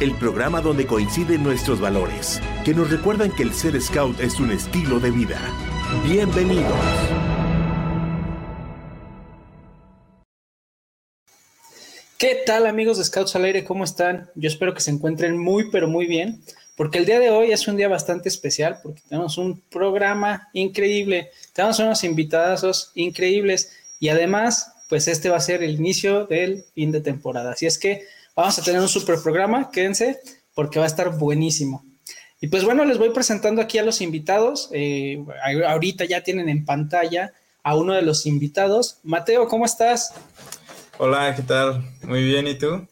el programa donde coinciden nuestros valores, que nos recuerdan que el ser scout es un estilo de vida. Bienvenidos. ¿Qué tal amigos de Scouts al Aire? ¿Cómo están? Yo espero que se encuentren muy pero muy bien, porque el día de hoy es un día bastante especial, porque tenemos un programa increíble, tenemos unos invitados increíbles y además, pues este va a ser el inicio del fin de temporada. Así es que vamos a tener un super programa, quédense, porque va a estar buenísimo. Y pues bueno, les voy presentando aquí a los invitados. Eh, ahorita ya tienen en pantalla a uno de los invitados. Mateo, ¿cómo estás? Hola, ¿qué tal? Muy bien, ¿y tú?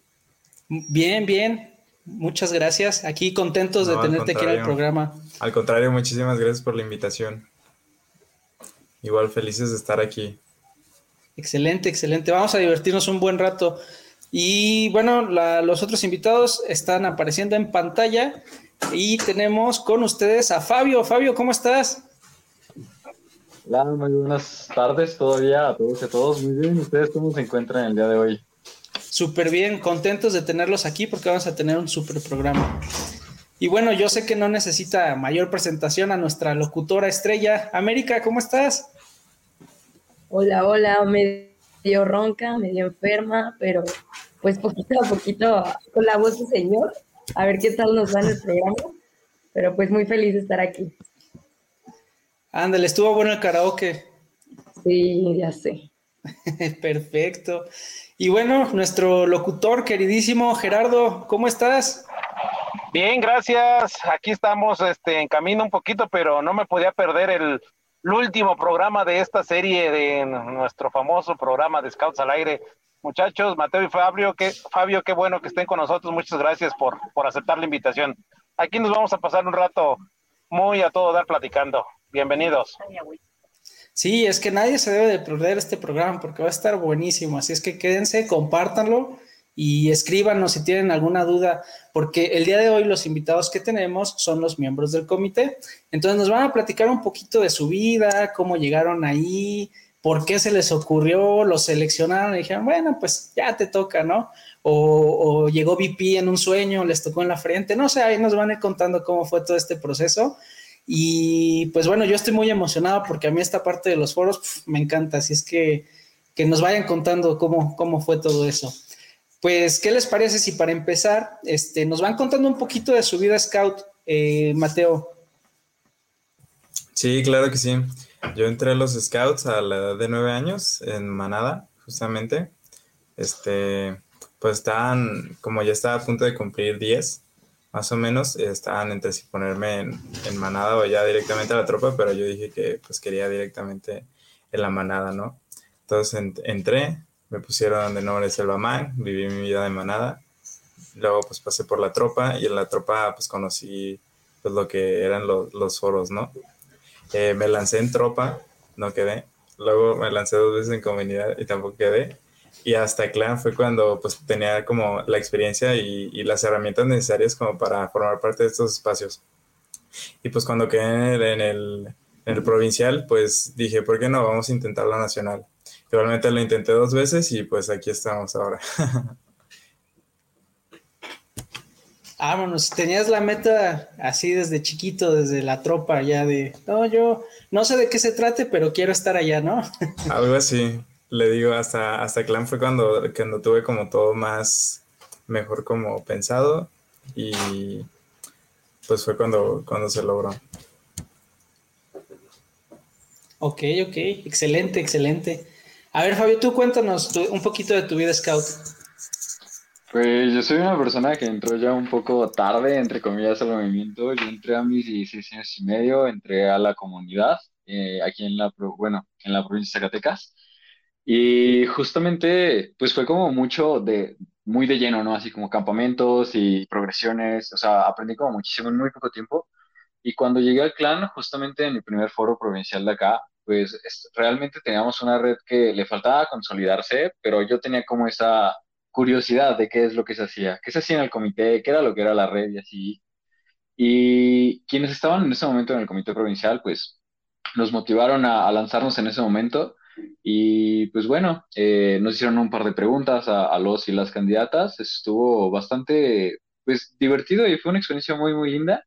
Bien, bien. Muchas gracias. Aquí contentos de tenerte aquí en el programa. Al contrario, muchísimas gracias por la invitación. Igual felices de estar aquí. Excelente, excelente. Vamos a divertirnos un buen rato. Y bueno, los otros invitados están apareciendo en pantalla y tenemos con ustedes a Fabio. Fabio, ¿cómo estás? Hola, muy buenas tardes todavía a todos y a todos. Muy bien, ¿ustedes cómo se encuentran el día de hoy? Súper bien, contentos de tenerlos aquí porque vamos a tener un súper programa. Y bueno, yo sé que no necesita mayor presentación a nuestra locutora estrella. América, ¿cómo estás? Hola, hola, medio ronca, medio enferma, pero pues poquito a poquito con la voz del señor, a ver qué tal nos va en el programa. Pero pues muy feliz de estar aquí. Ándale, estuvo bueno el karaoke. Sí, ya sé. Perfecto. Y bueno, nuestro locutor queridísimo Gerardo, ¿cómo estás? Bien, gracias. Aquí estamos este, en camino un poquito, pero no me podía perder el, el último programa de esta serie de nuestro famoso programa de Scouts al Aire. Muchachos, Mateo y Fabio, qué, Fabio, qué bueno que estén con nosotros. Muchas gracias por, por aceptar la invitación. Aquí nos vamos a pasar un rato muy a todo dar platicando. Bienvenidos. Sí, es que nadie se debe de perder este programa porque va a estar buenísimo. Así es que quédense, compártanlo y escríbanos si tienen alguna duda, porque el día de hoy los invitados que tenemos son los miembros del comité. Entonces nos van a platicar un poquito de su vida, cómo llegaron ahí, por qué se les ocurrió, los seleccionaron y dijeron, bueno, pues ya te toca, ¿no? O, o llegó VP en un sueño, les tocó en la frente, no sé, ahí nos van a ir contando cómo fue todo este proceso. Y pues bueno, yo estoy muy emocionado porque a mí esta parte de los foros me encanta, así es que, que nos vayan contando cómo, cómo fue todo eso. Pues, ¿qué les parece si para empezar, este, nos van contando un poquito de su vida scout, eh, Mateo? Sí, claro que sí. Yo entré a los scouts a la edad de nueve años en Manada, justamente. Este, pues estaban, como ya estaba a punto de cumplir 10, más o menos, estaban entre si ponerme en, en, manada o ya directamente a la tropa, pero yo dije que pues quería directamente en la manada, ¿no? Entonces ent entré, me pusieron de nombre Selvaman, viví mi vida de manada, luego pues pasé por la tropa y en la tropa pues conocí pues lo que eran lo, los foros, ¿no? Eh, me lancé en tropa, no quedé, luego me lancé dos veces en comunidad y tampoco quedé, y hasta Clan fue cuando pues tenía como la experiencia y, y, las herramientas necesarias como para formar parte de estos espacios. Y pues cuando quedé en el, en el provincial, pues dije, ¿por qué no? Vamos a intentar la nacional. Igualmente lo intenté dos veces y pues aquí estamos ahora. Vámonos, tenías la meta así desde chiquito, desde la tropa ya de, no, yo no sé de qué se trate, pero quiero estar allá, ¿no? Algo así le digo, hasta, hasta Clan fue cuando, cuando tuve como todo más mejor como pensado y pues fue cuando, cuando se logró. Ok, ok, excelente, excelente. A ver, Fabio, tú cuéntanos tu, un poquito de tu vida scout. Pues yo soy una persona que entró ya un poco tarde, entre comillas, al movimiento. Yo entré a mis 16 años y medio, entré a la comunidad, eh, aquí en la, bueno, en la provincia de Zacatecas. Y justamente, pues fue como mucho de, muy de lleno, ¿no? Así como campamentos y progresiones, o sea, aprendí como muchísimo en muy poco tiempo. Y cuando llegué al clan, justamente en mi primer foro provincial de acá, pues realmente teníamos una red que le faltaba consolidarse, pero yo tenía como esa curiosidad de qué es lo que se hacía, qué se hacía en el comité, qué era lo que era la red y así. Y quienes estaban en ese momento en el comité provincial, pues nos motivaron a, lanzarnos en ese momento. Y pues bueno, eh, nos hicieron un par de preguntas a, los y las candidatas. Estuvo bastante pues divertido y fue una experiencia muy, muy linda.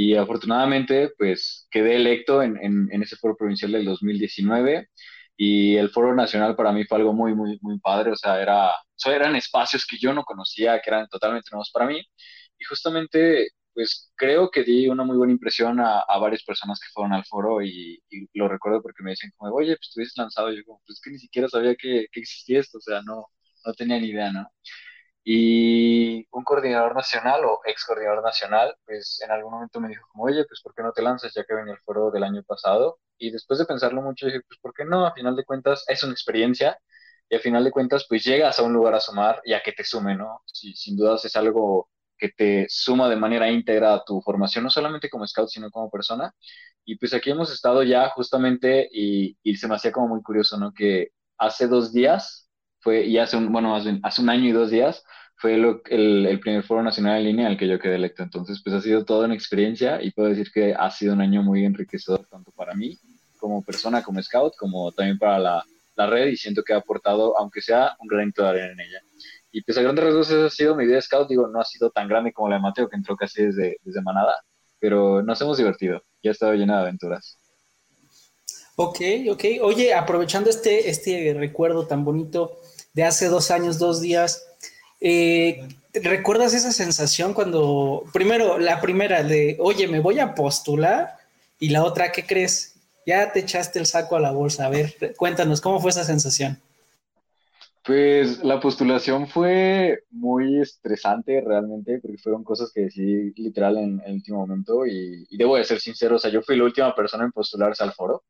Y afortunadamente, pues quedé electo en, en, ese foro provincial del 2019 y el foro nacional para mí fue algo muy, muy, muy padre. O sea, era, eran espacios que yo no conocía, que eran totalmente nuevos para mí. Y justamente pues creo que di una muy buena impresión a, varias personas que fueron al foro y, lo recuerdo porque me dicen como, oye, pues estuviste lanzado. Y yo como, pues es que ni siquiera sabía que, existía esto, o sea, no, no tenía ni idea, ¿no? Y un coordinador nacional o ex coordinador nacional, pues en algún momento me dijo como, oye, pues ¿por qué no te lanzas ya que venía el foro del año pasado? Y después de pensarlo mucho dije, pues ¿por qué no? A final de cuentas es una experiencia y a final de cuentas pues llegas a un lugar a sumar y a que te sume, ¿no? Si, sin dudas es algo que te suma de manera íntegra a tu formación, no solamente como scout, sino como persona. Y pues aquí hemos estado ya justamente y, se me hacía como muy curioso, ¿no? Que hace dos días fue, y hace un, bueno, bien, hace un año y dos días fue el, el, primer foro nacional en línea al que yo quedé electo. Entonces, pues ha sido toda una experiencia y puedo decir que ha sido un año muy enriquecedor tanto para mí como persona, como scout, como también para la, la red y siento que ha aportado, aunque sea un granito de arena en ella. Y pues a grandes rasgos esa ha sido mi idea de scout. Digo, no ha sido tan grande como la de Mateo, que entró casi desde, desde Manada, pero nos hemos divertido. Ya ha estado llena de aventuras. Ok, ok. Oye, aprovechando este, este recuerdo tan bonito de hace dos años, dos días, eh, ¿recuerdas esa sensación cuando, primero, la primera de, oye, me voy a postular? Y la otra, ¿qué crees? Ya te echaste el saco a la bolsa. A ver, cuéntanos, ¿cómo fue esa sensación? Pues la postulación fue muy estresante realmente, porque fueron cosas que decidí literal en, el último momento y, debo de ser sincero, o sea, yo fui la última persona en postularse al foro,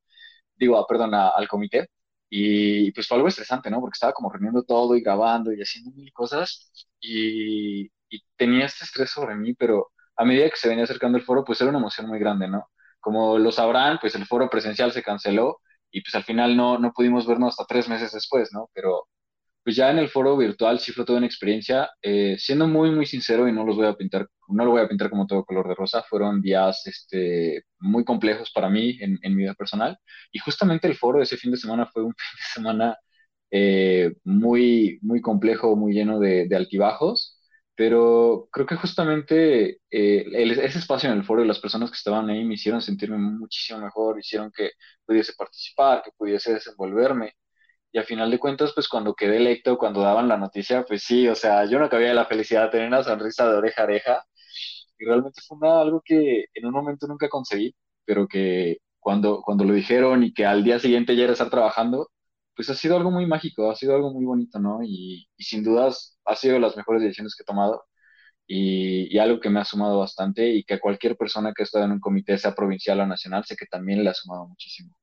digo, perdón, al comité, y pues fue algo estresante, ¿no? Porque estaba como reuniendo todo y grabando y haciendo mil cosas y, tenía este estrés sobre mí, pero a medida que se venía acercando el foro, pues era una emoción muy grande, ¿no? Como lo sabrán, pues el foro presencial se canceló y pues al final no, no pudimos vernos hasta tres meses después, ¿no? Pero pues ya en el foro virtual sí fue toda una experiencia. Eh, siendo muy, muy sincero, y no los voy a pintar, no lo voy a pintar como todo color de rosa, fueron días este, muy complejos para mí en, mi vida personal. Y justamente el foro de ese fin de semana fue un fin de semana eh, muy, muy complejo, muy lleno de, altibajos. Pero creo que justamente eh, ese espacio en el foro y las personas que estaban ahí me hicieron sentirme muchísimo mejor, hicieron que pudiese participar, que pudiese desenvolverme. Y a final de cuentas, pues cuando quedé electo, cuando daban la noticia, pues sí, o sea, yo no cabía de la felicidad, tener una sonrisa de oreja a oreja. Y realmente fue algo que en un momento nunca conseguí, pero que cuando, cuando lo dijeron y que al día siguiente ya era estar trabajando, pues ha sido algo muy mágico, ha sido algo muy bonito, ¿no? Y, sin dudas ha sido las mejores decisiones que he tomado y, y, algo que me ha sumado bastante y que a cualquier persona que ha estado en un comité, sea provincial o nacional, sé que también le ha sumado muchísimo.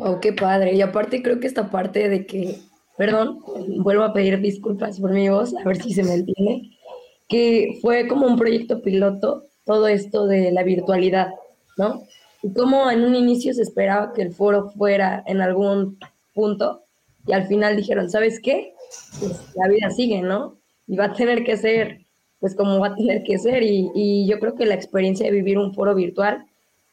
Oh, qué padre. Y aparte creo que esta parte de que, perdón, vuelvo a pedir disculpas por mi voz, a ver si se me entiende, que fue como un proyecto piloto todo esto de la virtualidad, ¿no? Y como en un inicio se esperaba que el foro fuera en algún punto y al final dijeron, ¿sabes qué? Pues la vida sigue, ¿no? Y va a tener que ser, pues como va a tener que ser. Y, y yo creo que la experiencia de vivir un foro virtual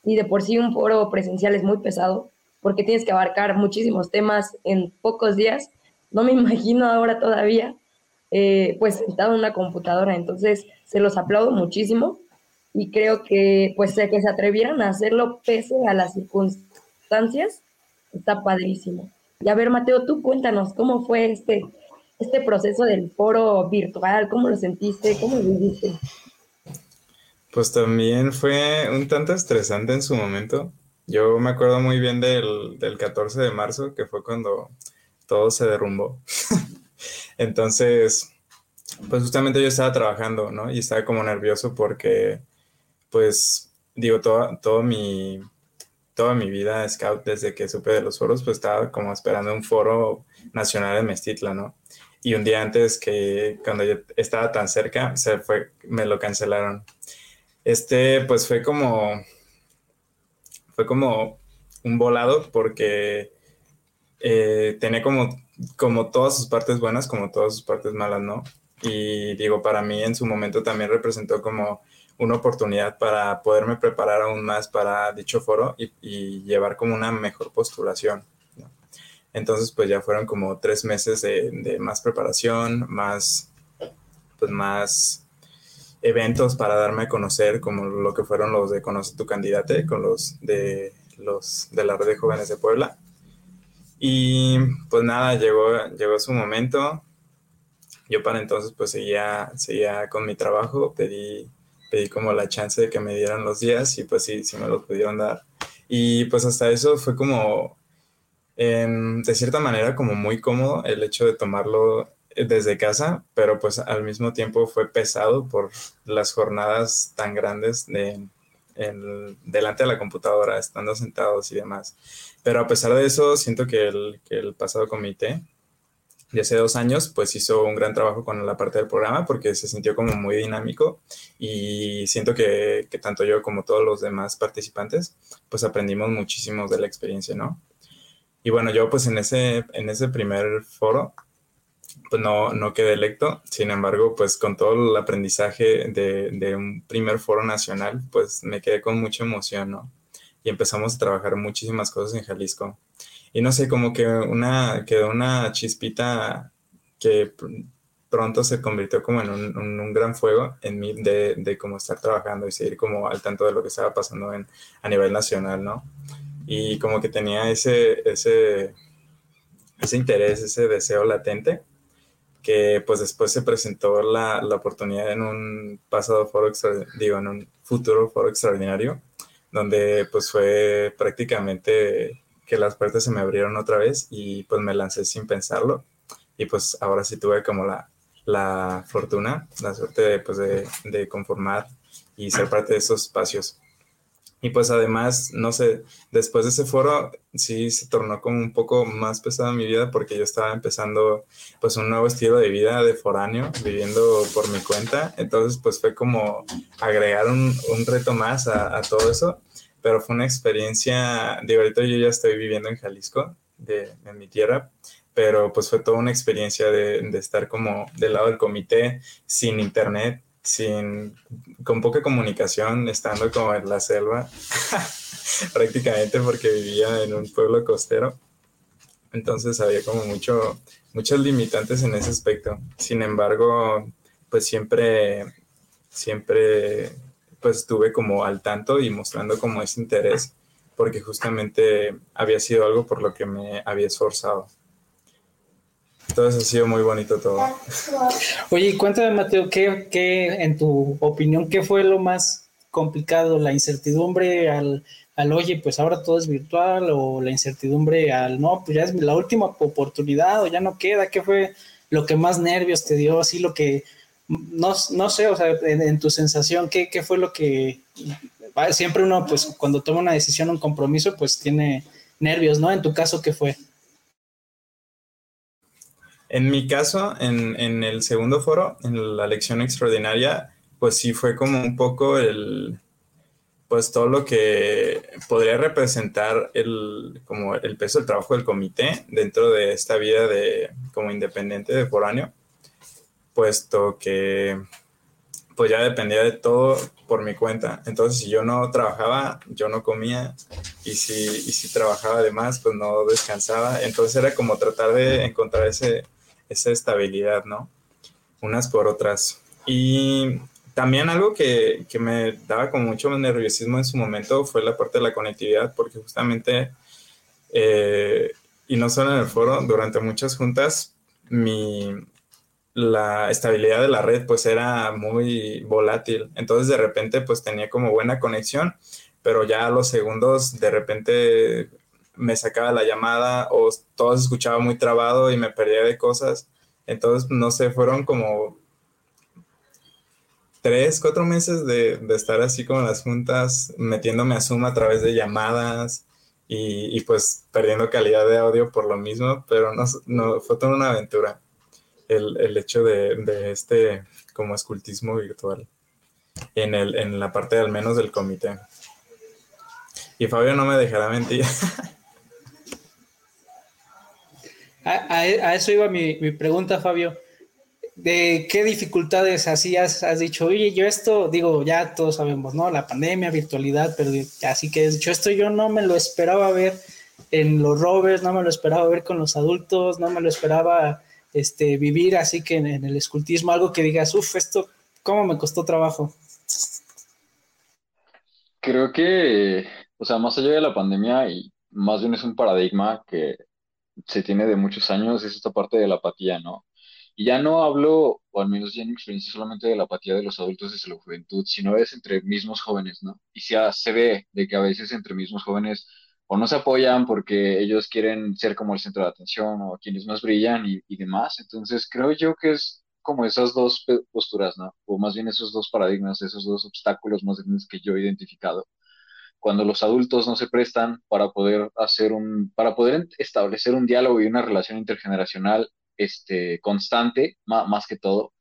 y de por sí un foro presencial es muy pesado, porque tienes que abarcar muchísimos temas en pocos días. No me imagino ahora todavía, eh, pues, sentado en una computadora. Entonces, se los aplaudo muchísimo y creo que, pues, que se atrevieran a hacerlo pese a las circunstancias, está padrísimo. Y a ver, Mateo, tú cuéntanos, ¿cómo fue este, este proceso del foro virtual? ¿Cómo lo sentiste? ¿Cómo lo viviste? Pues también fue un tanto estresante en su momento, yo me acuerdo muy bien del, del 14 de marzo, que fue cuando todo se derrumbó. Entonces, pues justamente yo estaba trabajando, ¿no? Y estaba como nervioso porque, pues, digo, toda, todo mi, toda mi vida scout desde que supe de los foros, pues estaba como esperando un foro nacional de Mestitla, ¿no? y un día antes que cuando yo estaba tan cerca, se fue, me lo cancelaron. Este, pues fue como, fue como un volado porque eh, tenía como, como todas sus partes buenas, como todas sus partes malas, ¿no? Y digo, para mí en su momento también representó como una oportunidad para poderme preparar aún más para dicho foro y, llevar como una mejor postulación. Entonces, pues ya fueron como tres meses de, más preparación, más, pues más eventos para darme a conocer, como lo que fueron los de Conoce tu candidato, con los de los de la red de jóvenes de Puebla. Y pues nada, llegó, llegó su momento. Yo para entonces pues seguía, seguía con mi trabajo, pedí, pedí como la chance de que me dieran los días y pues sí, sí me los pudieron dar. Y pues hasta eso fue como de cierta manera como muy cómodo el hecho de tomarlo desde casa, pero pues al mismo tiempo fue pesado por las jornadas tan grandes de, delante de la computadora, estando sentados y demás. Pero a pesar de eso, siento que el, que el pasado comité de hace dos años, pues hizo un gran trabajo con la parte del programa porque se sintió como muy dinámico y siento que, que tanto yo como todos los demás participantes, pues aprendimos muchísimo de la experiencia, ¿no? Y bueno, yo pues en ese, en ese primer foro, pues no, no quedé electo, sin embargo, pues con todo el aprendizaje de, un primer foro nacional, pues me quedé con mucha emoción, ¿no? Y empezamos a trabajar muchísimas cosas en Jalisco. Y no sé, como que una, quedó una chispita que pronto se convirtió como en un, un, gran fuego en mí de, de cómo estar trabajando y seguir como al tanto de lo que estaba pasando en, a nivel nacional, ¿no? y como que tenía ese, ese, ese interés, ese deseo latente, que pues después se presentó la, la oportunidad en un pasado foro, digo, en un futuro foro extraordinario, donde pues fue prácticamente que las puertas se me abrieron otra vez y pues me lancé sin pensarlo y pues ahora sí tuve como la, la fortuna, la suerte pues, de, de conformar y ser parte de esos espacios. Y pues además, no sé, después de ese foro sí se tornó como un poco más pesada mi vida porque yo estaba empezando pues un nuevo estilo de vida de foráneo, viviendo por mi cuenta. Entonces pues fue como agregar un, un reto más a, todo eso. Pero fue una experiencia, digo, ahorita yo ya estoy viviendo en Jalisco, de, en mi tierra, pero pues fue toda una experiencia de, de estar como del lado del comité, sin internet, sin, con poca comunicación, estando como en la selva, prácticamente porque vivía en un pueblo costero. Entonces había como mucho, muchos limitantes en ese aspecto. Sin embargo, pues siempre, siempre, pues estuve como al tanto y mostrando como ese interés, porque justamente había sido algo por lo que me había esforzado. Entonces ha sido muy bonito todo. Oye, cuéntame, Mateo, ¿qué, ¿qué, en tu opinión, qué fue lo más complicado? ¿La incertidumbre al, al, oye, pues ahora todo es virtual? ¿O la incertidumbre al, no, pues ya es la última oportunidad o ya no queda? ¿Qué fue lo que más nervios te dio? Así lo que, no, no sé, o sea, en, en tu sensación, ¿qué, ¿qué fue lo que... Siempre uno, pues cuando toma una decisión, un compromiso, pues tiene nervios, ¿no? En tu caso, ¿qué fue? En mi caso, en, en, el segundo foro, en la lección extraordinaria, pues sí fue como un poco el, pues todo lo que podría representar el, como el peso del trabajo del comité dentro de esta vida de, como independiente de foráneo, puesto que pues ya dependía de todo por mi cuenta. Entonces, si yo no trabajaba, yo no comía, y si, y si trabajaba además, pues no descansaba. Entonces era como tratar de encontrar ese, esa estabilidad, ¿no? Unas por otras. Y también algo que, que, me daba como mucho nerviosismo en su momento fue la parte de la conectividad, porque justamente, eh, y no solo en el foro, durante muchas juntas, mi, la estabilidad de la red pues era muy volátil. Entonces de repente pues tenía como buena conexión, pero ya a los segundos de repente me sacaba la llamada o todo se escuchaba muy trabado y me perdía de cosas. Entonces, no sé, fueron como tres, cuatro meses de, de estar así como en las juntas, metiéndome a Zoom a través de llamadas y, y, pues perdiendo calidad de audio por lo mismo, pero no, no fue toda una aventura. el, hecho de, este como escultismo virtual en, el, en la parte al menos del comité. Y Fabio no me dejará mentir. A, eso iba mi, pregunta, Fabio. ¿De qué dificultades así has, has, dicho? Oye, yo esto, digo, ya todos sabemos, ¿no? La pandemia, virtualidad, pero así que he dicho, esto yo no me lo esperaba ver en los rovers, no me lo esperaba ver con los adultos, no me lo esperaba este, vivir así que en, en el escultismo, algo que digas, uff, esto, ¿cómo me costó trabajo? Creo que, o sea, más allá de la pandemia, y más bien es un paradigma que se tiene de muchos años, es esta parte de la apatía, ¿no? Y ya no hablo, o al menos ya en mi experiencia, solamente de la apatía de los adultos desde la juventud, sino es entre mismos jóvenes, ¿no? Y se, se ve de que a veces entre mismos jóvenes o no se apoyan porque ellos quieren ser como el centro de atención o quienes más brillan y, y demás. Entonces creo yo que es como esas dos posturas, ¿no? O más bien esos dos paradigmas, esos dos obstáculos más grandes que yo he identificado cuando los adultos no se prestan para poder hacer un, para poder establecer un diálogo y una relación intergeneracional este, constante, más, que todo.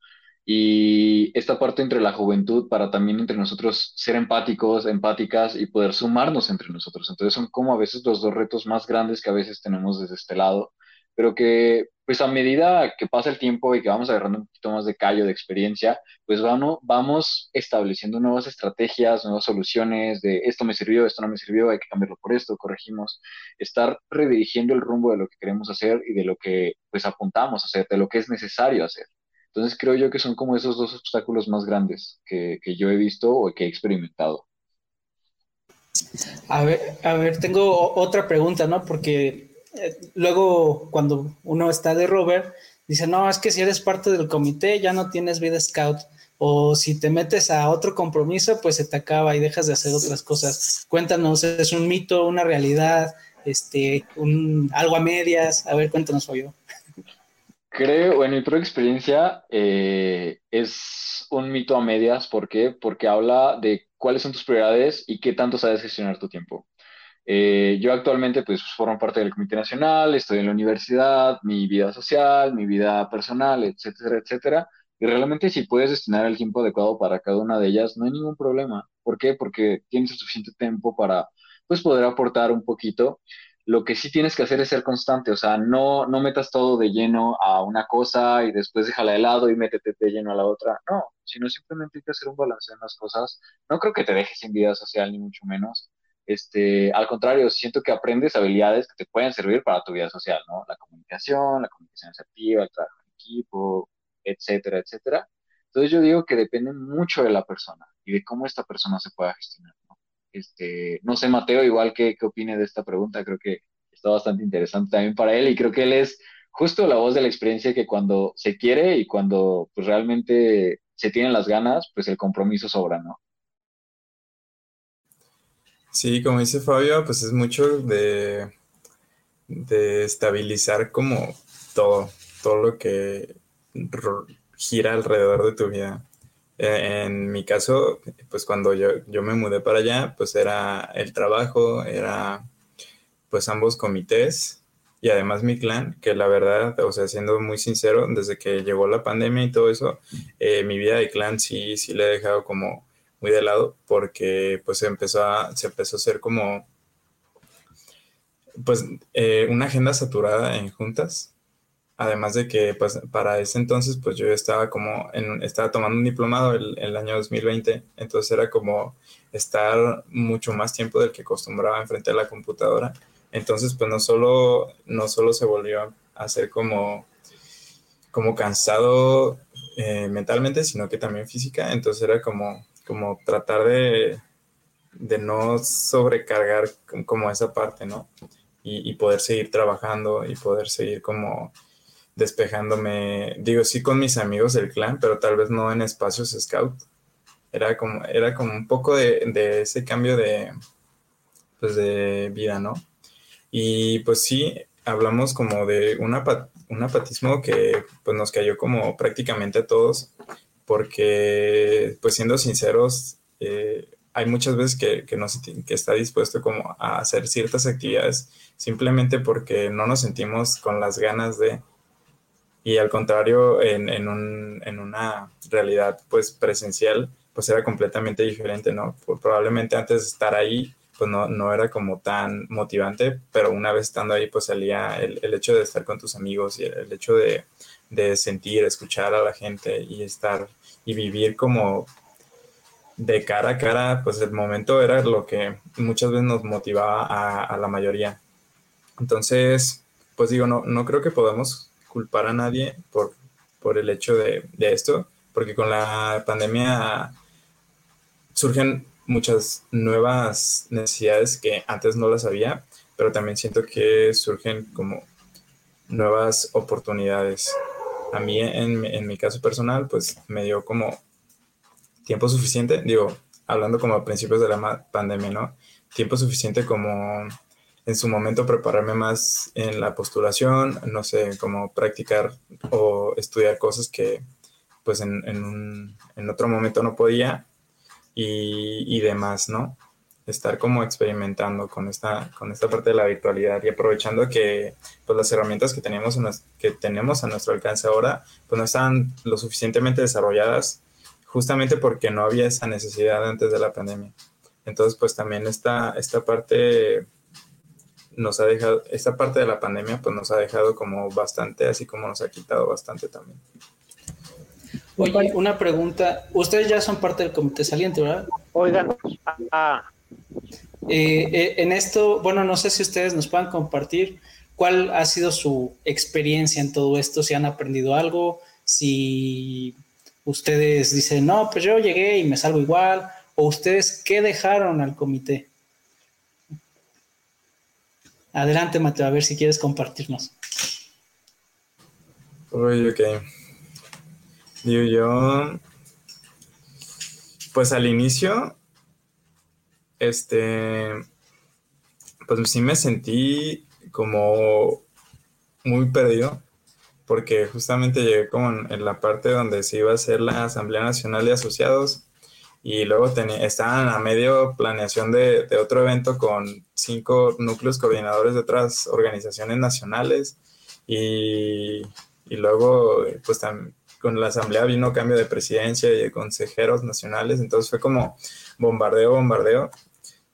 Y esta parte entre la juventud para también entre nosotros ser empáticos, empáticas y poder sumarnos entre nosotros. Entonces son como a veces los dos retos más grandes que a veces tenemos desde este lado pero que pues a medida que pasa el tiempo y que vamos agarrando un poquito más de callo, de experiencia, pues vamos, vamos estableciendo nuevas estrategias, nuevas soluciones de esto me sirvió, esto no me sirvió, hay que cambiarlo por esto, corregimos, estar redirigiendo el rumbo de lo que queremos hacer y de lo que pues apuntamos a hacer, de lo que es necesario hacer. Entonces creo yo que son como esos dos obstáculos más grandes que, que yo he visto o que he experimentado. A ver, a ver, tengo otra pregunta, ¿no? Porque luego cuando uno está de rover, dice, no, es que si eres parte del comité ya no tienes vida scout. O si te metes a otro compromiso, pues se te acaba y dejas de hacer otras cosas. Cuéntanos, ¿es un mito, una realidad, este, un, algo a medias? A ver, cuéntanos, yo. Creo, en mi propia experiencia, eh, es un mito a medias. ¿Por qué? Porque habla de cuáles son tus prioridades y qué tanto sabes gestionar tu tiempo. Eh, yo actualmente pues formo parte del Comité Nacional, estoy en la universidad, mi vida social, mi vida personal, etcétera, etcétera. Y realmente si puedes destinar el tiempo adecuado para cada una de ellas, no hay ningún problema. ¿Por qué? Porque tienes suficiente tiempo para pues poder aportar un poquito. Lo que sí tienes que hacer es ser constante, o sea, no, no metas todo de lleno a una cosa y después déjala de lado y métete de lleno a la otra. No, sino simplemente hay que hacer un balance en las cosas. No creo que te dejes sin vida social, ni mucho menos este, al contrario, siento que aprendes habilidades que te pueden servir para tu vida social, ¿no? La comunicación, la comunicación asertiva, el trabajo en equipo, etcétera, etcétera. Entonces yo digo que depende mucho de la persona y de cómo esta persona se pueda gestionar, ¿no? Este, no sé, Mateo, igual que qué opine de esta pregunta, creo que está bastante interesante también para él y creo que él es justo la voz de la experiencia que cuando se quiere y cuando pues realmente se tienen las ganas, pues el compromiso sobra, ¿no? Sí, como dice Fabio, pues es mucho de, de estabilizar como todo, todo lo que gira alrededor de tu vida. E, en mi caso, pues cuando yo, yo me mudé para allá, pues era el trabajo, era pues ambos comités y además mi clan, que la verdad, o sea, siendo muy sincero, desde que llegó la pandemia y todo eso, eh, mi vida de clan sí, sí le he dejado como muy de lado porque pues empezó a, se empezó a hacer como pues eh, una agenda saturada en juntas. Además de que pues para ese entonces pues yo estaba como en, estaba tomando un diplomado el, el año 2020, entonces era como estar mucho más tiempo del que acostumbraba enfrente de la computadora. Entonces pues no solo, no solo se volvió a ser como, como cansado eh, mentalmente, sino que también física. Entonces era como como tratar de, de no sobrecargar como esa parte, ¿no? Y, poder seguir trabajando y poder seguir como despejándome, digo, sí con mis amigos del clan, pero tal vez no en espacios scout. Era como, era como un poco de, de ese cambio de, pues de vida, ¿no? Y pues sí, hablamos como de un, apatismo que pues nos cayó como prácticamente a todos porque, pues siendo sinceros, eh, hay muchas veces que, que, no que está dispuesto como a hacer ciertas actividades simplemente porque no nos sentimos con las ganas de, y al contrario, en, en, un, en una realidad pues presencial, pues era completamente diferente, ¿no? Probablemente antes de estar ahí, pues no, no era como tan motivante, pero una vez estando ahí, pues salía el, el hecho de estar con tus amigos y el, hecho de, de, sentir, escuchar a la gente y estar y vivir como de cara a cara, pues el momento era lo que muchas veces nos motivaba a, la mayoría. Entonces, pues digo, no, no creo que podamos culpar a nadie por, por el hecho de, de esto, porque con la pandemia surgen muchas nuevas necesidades que antes no las había, pero también siento que surgen como nuevas oportunidades. A mí, en, en mi caso personal, pues me dio como tiempo suficiente, digo, hablando como a principios de la pandemia, ¿no? Tiempo suficiente como en su momento prepararme más en la postulación, no sé, como practicar o estudiar cosas que pues en, en, un, en otro momento no podía y, y, demás, ¿no? Estar como experimentando con esta, con esta parte de la virtualidad y aprovechando que pues, las herramientas que tenemos, que tenemos a nuestro alcance ahora pues no están lo suficientemente desarrolladas justamente porque no había esa necesidad antes de la pandemia. Entonces, pues también esta, esta parte nos ha dejado, esta parte de la pandemia pues nos ha dejado como bastante, así como nos ha quitado bastante también. Oye, una pregunta. Ustedes ya son parte del comité saliente, ¿verdad? Oigan, ah. Eh, eh, en esto, bueno, no sé si ustedes nos puedan compartir cuál ha sido su experiencia en todo esto, si han aprendido algo, si ustedes dicen, no, pues yo llegué y me salgo igual, o ustedes qué dejaron al comité. Adelante, Mateo, a ver si quieres compartirnos. Uy, ok. Digo yo, pues al inicio, este, pues sí me sentí como muy perdido, porque justamente llegué como en, la parte donde se iba a hacer la Asamblea Nacional de Asociados y luego estaban a medio planeación de, otro evento con cinco núcleos coordinadores de otras organizaciones nacionales y, y luego pues con la asamblea vino cambio de presidencia y de consejeros nacionales, entonces fue como bombardeo, bombardeo.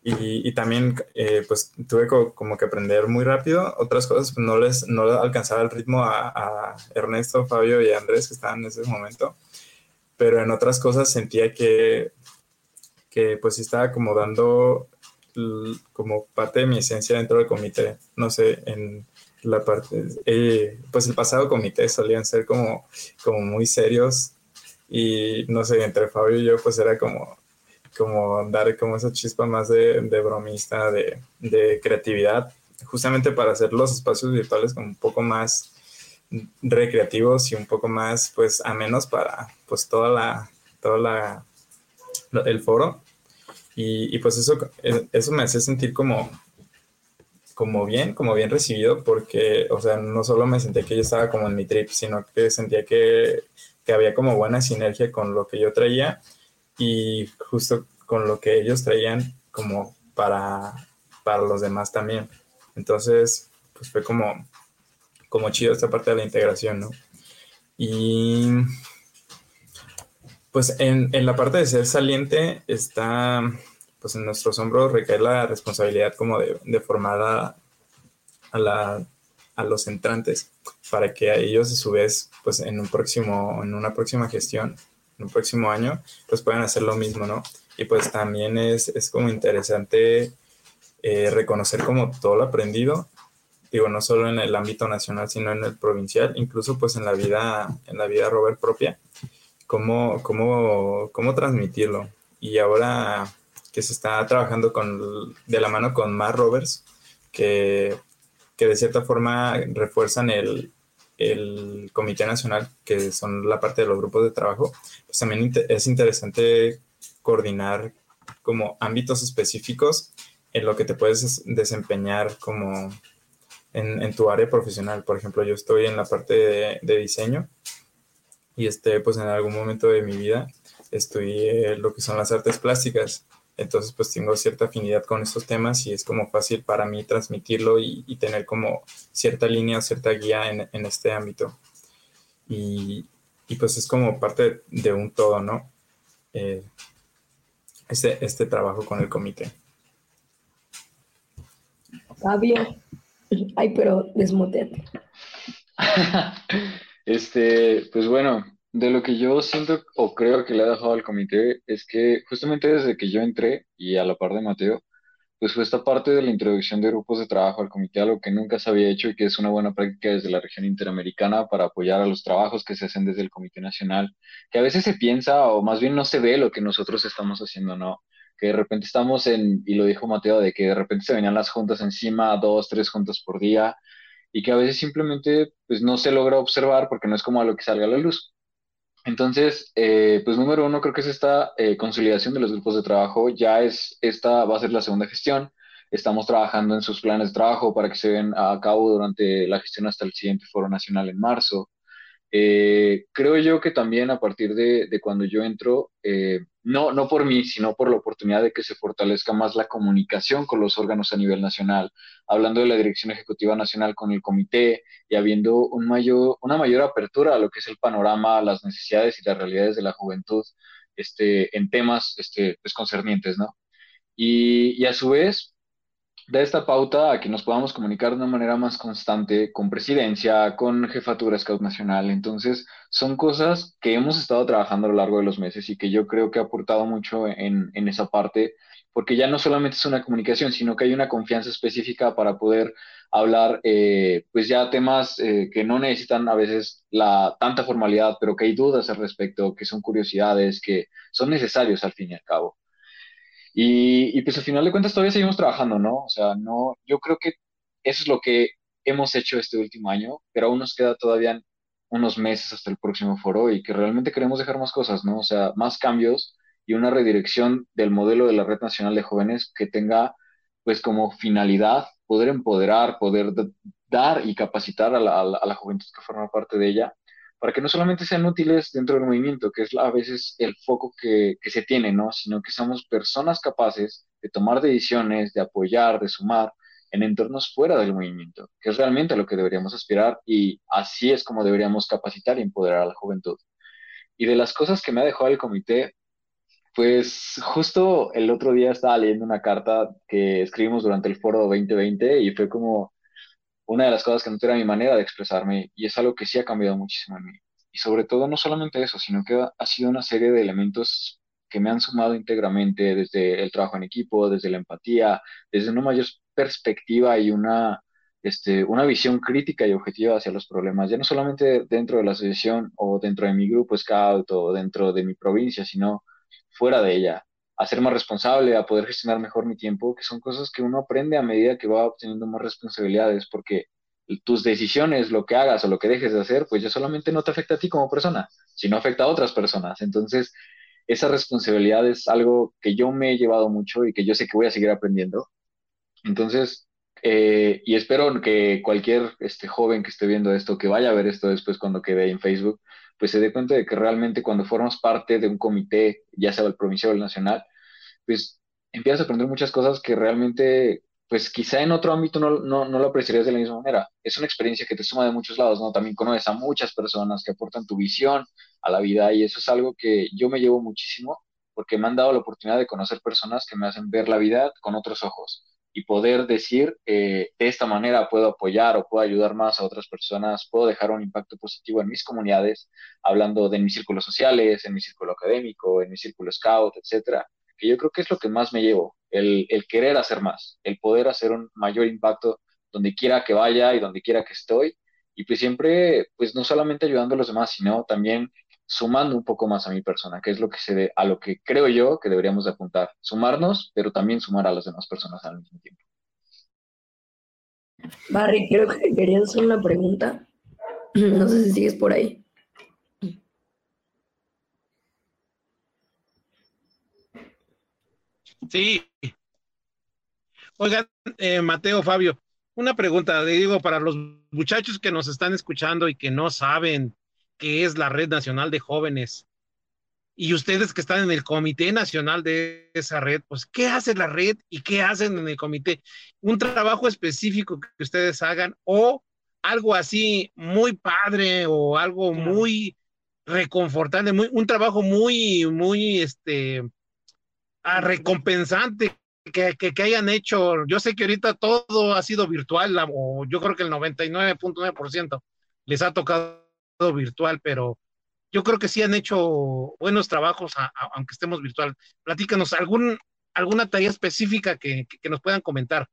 Y, y también eh, pues tuve como que aprender muy rápido, otras cosas no les no alcanzaba el ritmo a, a, Ernesto, Fabio y Andrés que estaban en ese momento, pero en otras cosas sentía que, que pues estaba como dando como parte de mi esencia dentro del comité, no sé, en la parte, eh, pues el pasado comité solían ser como, como muy serios. Y no sé, entre Fabio y yo pues era como, como dar como esa chispa más de, de bromista, de, de, creatividad, justamente para hacer los espacios virtuales como un poco más recreativos y un poco más pues amenos para pues toda la, toda la, el foro. Y, y pues eso, eso me hace sentir como, como bien, como bien recibido, porque, o sea, no solo me sentía que yo estaba como en mi trip, sino que sentía que, que había como buena sinergia con lo que yo traía y justo con lo que ellos traían como para, para los demás también. Entonces, pues fue como, como chido esta parte de la integración, ¿no? Y pues en, en la parte de ser saliente está pues en nuestros hombros recae la responsabilidad como de, de formar a, a, la, a, los entrantes para que ellos a su vez, pues en un próximo, en una próxima gestión, en un próximo año, pues puedan hacer lo mismo, ¿no? Y pues también es, es como interesante eh, reconocer como todo lo aprendido, digo, no solo en el ámbito nacional, sino en el provincial, incluso pues en la vida, en la vida Robert propia, cómo, cómo, cómo transmitirlo. Y ahora que se está trabajando con, de la mano con más rovers que, que de cierta forma refuerzan el, el, Comité Nacional, que son la parte de los grupos de trabajo, pues también es interesante coordinar como ámbitos específicos en lo que te puedes desempeñar como en, en tu área profesional. Por ejemplo, yo estoy en la parte de, diseño y este, pues en algún momento de mi vida estudié lo que son las artes plásticas entonces, pues tengo cierta afinidad con estos temas y es como fácil para mí transmitirlo y, y tener como cierta línea o cierta guía en, en, este ámbito. y, pues es como parte de un todo, ¿no? Eh, este, este trabajo con el comité. Fabio, ay, pero desmutete. este, pues bueno, de lo que yo siento o creo que le ha dejado al comité es que justamente desde que yo entré y a la par de Mateo, pues fue esta parte de la introducción de grupos de trabajo al comité, algo que nunca se había hecho y que es una buena práctica desde la región interamericana para apoyar a los trabajos que se hacen desde el Comité Nacional, que a veces se piensa o más bien no se ve lo que nosotros estamos haciendo, ¿no? Que de repente estamos en, y lo dijo Mateo, de que de repente se venían las juntas encima, dos, tres juntas por día, y que a veces simplemente pues no se logra observar porque no es como a lo que salga a la luz. Entonces, eh, pues número uno, creo que es esta eh, consolidación de los grupos de trabajo. Ya es, esta va a ser la segunda gestión. Estamos trabajando en sus planes de trabajo para que se den a cabo durante la gestión hasta el siguiente foro nacional en marzo. Eh, creo yo que también a partir de, de cuando yo entro, eh, no, no por mí, sino por la oportunidad de que se fortalezca más la comunicación con los órganos a nivel nacional, hablando de la Dirección Ejecutiva Nacional con el comité y habiendo un mayor, una mayor apertura a lo que es el panorama, las necesidades y las realidades de la juventud este, en temas este, pues, concernientes, ¿no? Y, y a su vez, da esta pauta a que nos podamos comunicar de una manera más constante con presidencia, con jefatura Scout Nacional. Entonces, son cosas que hemos estado trabajando a lo largo de los meses y que yo creo que ha aportado mucho en, en esa parte, porque ya no solamente es una comunicación, sino que hay una confianza específica para poder hablar, eh, pues ya temas eh, que no necesitan a veces la tanta formalidad, pero que hay dudas al respecto, que son curiosidades, que son necesarios al fin y al cabo. Y, pues al final de cuentas todavía seguimos trabajando, ¿no? O sea, no, yo creo que eso es lo que hemos hecho este último año, pero aún nos queda todavía unos meses hasta el próximo foro y que realmente queremos dejar más cosas, ¿no? O sea, más cambios y una redirección del modelo de la Red Nacional de Jóvenes que tenga, pues, como finalidad poder empoderar, poder dar y capacitar a la, a la juventud que forma parte de ella para que no solamente sean útiles dentro del movimiento, que es a veces el foco que, se tiene, ¿no? Sino que somos personas capaces de tomar decisiones, de apoyar, de sumar en entornos fuera del movimiento, que es realmente lo que deberíamos aspirar y así es como deberíamos capacitar y empoderar a la juventud. Y de las cosas que me ha dejado el comité, pues justo el otro día estaba leyendo una carta que escribimos durante el foro 2020 y fue como una de las cosas que no era mi manera de expresarme y es algo que sí ha cambiado muchísimo en mí. Y sobre todo, no solamente eso, sino que ha sido una serie de elementos que me han sumado íntegramente desde el trabajo en equipo, desde la empatía, desde una mayor perspectiva y una, este, una visión crítica y objetiva hacia los problemas, ya no solamente dentro de la asociación o dentro de mi grupo Scout o dentro de mi provincia, sino fuera de ella a ser más responsable, a poder gestionar mejor mi tiempo, que son cosas que uno aprende a medida que va obteniendo más responsabilidades, porque tus decisiones, lo que hagas o lo que dejes de hacer, pues ya solamente no te afecta a ti como persona, sino afecta a otras personas. Entonces, esa responsabilidad es algo que yo me he llevado mucho y que yo sé que voy a seguir aprendiendo. Entonces, eh, y espero que cualquier este, joven que esté viendo esto, que vaya a ver esto después cuando quede en Facebook, pues se dé cuenta de que realmente cuando formas parte de un comité, ya sea el provincial o el nacional, pues empiezas a aprender muchas cosas que realmente, pues quizá en otro ámbito no, no, no, lo apreciarías de la misma manera. Es una experiencia que te suma de muchos lados, ¿no? También conoces a muchas personas que aportan tu visión a la vida y eso es algo que yo me llevo muchísimo porque me han dado la oportunidad de conocer personas que me hacen ver la vida con otros ojos y poder decir eh, de esta manera puedo apoyar o puedo ayudar más a otras personas, puedo dejar un impacto positivo en mis comunidades, hablando de mis círculos sociales, en mi círculo académico, en mi círculo scout, etcétera, que yo creo que es lo que más me llevo, el, querer hacer más, el poder hacer un mayor impacto donde quiera que vaya y donde quiera que estoy, y pues siempre, pues no solamente ayudando a los demás, sino también sumando un poco más a mi persona, que es lo que se de, a lo que creo yo que deberíamos de apuntar, sumarnos, pero también sumar a las demás personas al mismo tiempo. Barry, creo que querías hacer una pregunta. No sé si sigues por ahí. Sí. Oigan, eh, Mateo, Fabio, una pregunta, le digo, para los muchachos que nos están escuchando y que no saben qué es la Red Nacional de Jóvenes. Y ustedes que están en el Comité Nacional de esa red, pues, ¿qué hace la red y qué hacen en el comité? Un trabajo específico que ustedes hagan o algo así muy padre o algo muy reconfortante, muy, un trabajo muy, muy, este, ah, recompensante que, que, hayan hecho. Yo sé que ahorita todo ha sido virtual, o yo creo que el 99.9% les ha tocado virtual, pero yo creo que sí han hecho buenos trabajos, aunque estemos virtual. Platícanos algún, alguna tarea específica que, nos puedan comentar.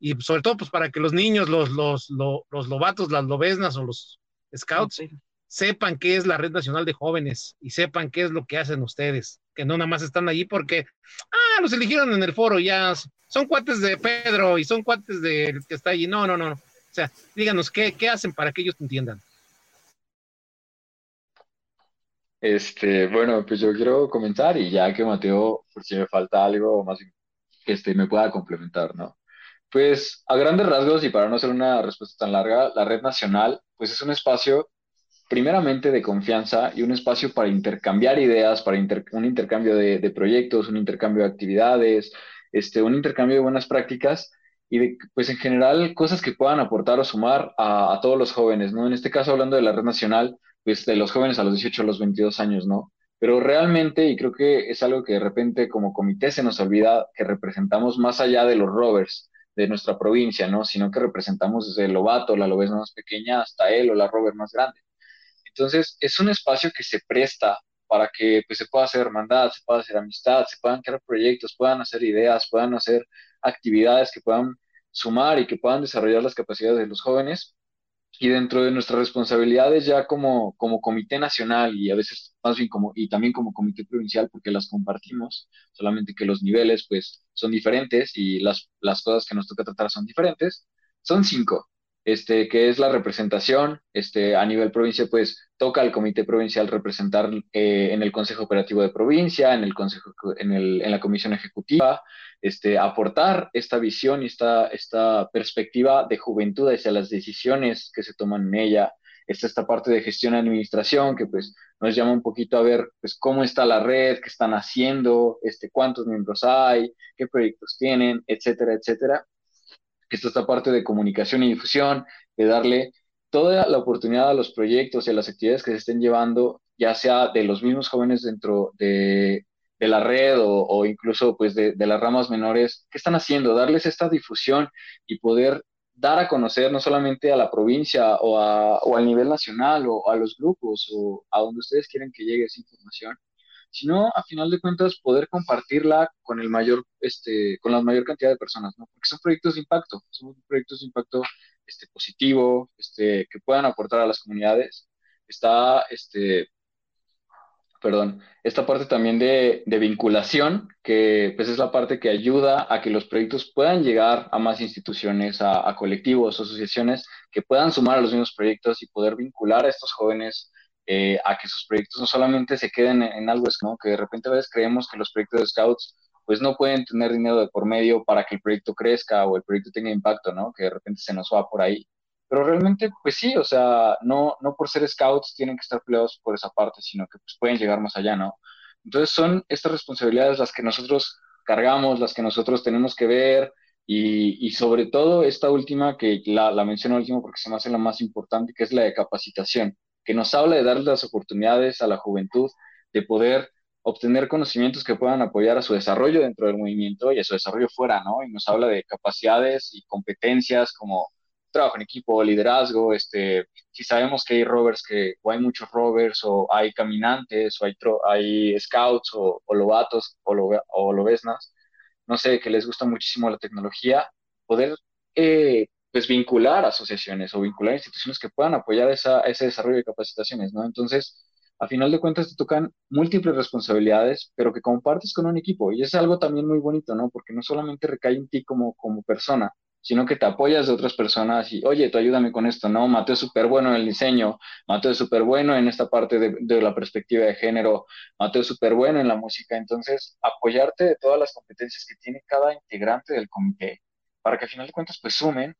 Y sobre todo, pues para que los niños, los, los, los, lobatos, las lobesnas o los scouts sepan qué es la Red Nacional de Jóvenes y sepan qué es lo que hacen ustedes, que no nada más están allí porque, ah, los eligieron en el foro, ya son cuates de Pedro y son cuates del que está allí. No, no, no. O sea, díganos qué, qué hacen para que ellos entiendan. Este, bueno, pues yo quiero comentar y ya que Mateo, por si me falta algo más que este, me pueda complementar, ¿no? Pues a grandes rasgos y para no hacer una respuesta tan larga, la red nacional, pues es un espacio primeramente de confianza y un espacio para intercambiar ideas, para un intercambio de, proyectos, un intercambio de actividades, este, un intercambio de buenas prácticas y pues en general, cosas que puedan aportar o sumar a todos los jóvenes, ¿no? En este caso, hablando de la red nacional, pues, de los jóvenes a los 18 a los 22 años, ¿no? Pero realmente, y creo que es algo que de repente como comité se nos olvida, que representamos más allá de los rovers de nuestra provincia, ¿no? Sino que representamos desde el Lobato, la Lobes más pequeña, hasta él o la Rover más grande. Entonces, es un espacio que se presta para que pues, se pueda hacer hermandad, se pueda hacer amistad, se puedan crear proyectos, puedan hacer ideas, puedan hacer actividades que puedan sumar y que puedan desarrollar las capacidades de los jóvenes y dentro de nuestras responsabilidades ya como, como comité nacional y a veces más bien como, y también como comité provincial porque las compartimos, solamente que los niveles pues son diferentes y las, las cosas que nos toca tratar son diferentes, son cinco, este, que es la representación, este, a nivel provincia pues toca al comité provincial representar eh, en el Consejo Operativo de Provincia, en el Consejo, en, la Comisión Ejecutiva, este, aportar esta visión y esta, esta perspectiva de juventud hacia las decisiones que se toman en ella. Está esta parte de gestión y administración que pues nos llama un poquito a ver pues cómo está la red, qué están haciendo, este, cuántos miembros hay, qué proyectos tienen, etcétera, etcétera. Está esta parte de comunicación y difusión, de darle toda la oportunidad a los proyectos y a las actividades que se estén llevando, ya sea de los mismos jóvenes dentro de, la red o, incluso pues de, las ramas menores, ¿qué están haciendo? Darles esta difusión y poder dar a conocer no solamente a la provincia o, a, o al nivel nacional o a los grupos o a donde ustedes quieren que llegue esa información, sino a final de cuentas poder compartirla con el mayor, este, con la mayor cantidad de personas, ¿no? Porque son proyectos de impacto, son proyectos de impacto este, positivo, este, que puedan aportar a las comunidades. Está, este, perdón, esta parte también de, vinculación, que pues es la parte que ayuda a que los proyectos puedan llegar a más instituciones, a, colectivos, asociaciones que puedan sumar a los mismos proyectos y poder vincular a estos jóvenes eh, a que sus proyectos no solamente se queden en, algo, es como que de repente a veces creemos que los proyectos de scouts pues no pueden tener dinero de por medio para que el proyecto crezca o el proyecto tenga impacto, ¿no? Que de repente se nos va por ahí. Pero realmente, pues sí, o sea, no, no por ser scouts tienen que estar peleados por esa parte, sino que pues, pueden llegar más allá, ¿no? Entonces son estas responsabilidades las que nosotros cargamos, las que nosotros tenemos que ver y, y sobre todo esta última, que la, la menciono último porque se me hace la más importante, que es la de capacitación, que nos habla de dar las oportunidades a la juventud de poder obtener conocimientos que puedan apoyar a su desarrollo dentro del movimiento y a su desarrollo fuera, ¿no? Y nos habla de capacidades y competencias como trabajo en equipo, liderazgo, este, si sabemos que hay rovers, que, o hay muchos rovers, o hay caminantes, o hay, scouts, o, o lobatos, o, lo, lobesnas, no sé, que les gusta muchísimo la tecnología, poder eh, pues vincular asociaciones o vincular instituciones que puedan apoyar esa, ese desarrollo de capacitaciones, ¿no? Entonces, a final de cuentas te tocan múltiples responsabilidades, pero que compartes con un equipo. Y es algo también muy bonito, ¿no? Porque no solamente recae en ti como, como persona, sino que te apoyas de otras personas y, oye, tú ayúdame con esto, ¿no? Mateo es súper bueno en el diseño, Mateo es súper bueno en esta parte de, de, la perspectiva de género, Mateo es súper bueno en la música. Entonces, apoyarte de todas las competencias que tiene cada integrante del comité, para que a final de cuentas, pues sumen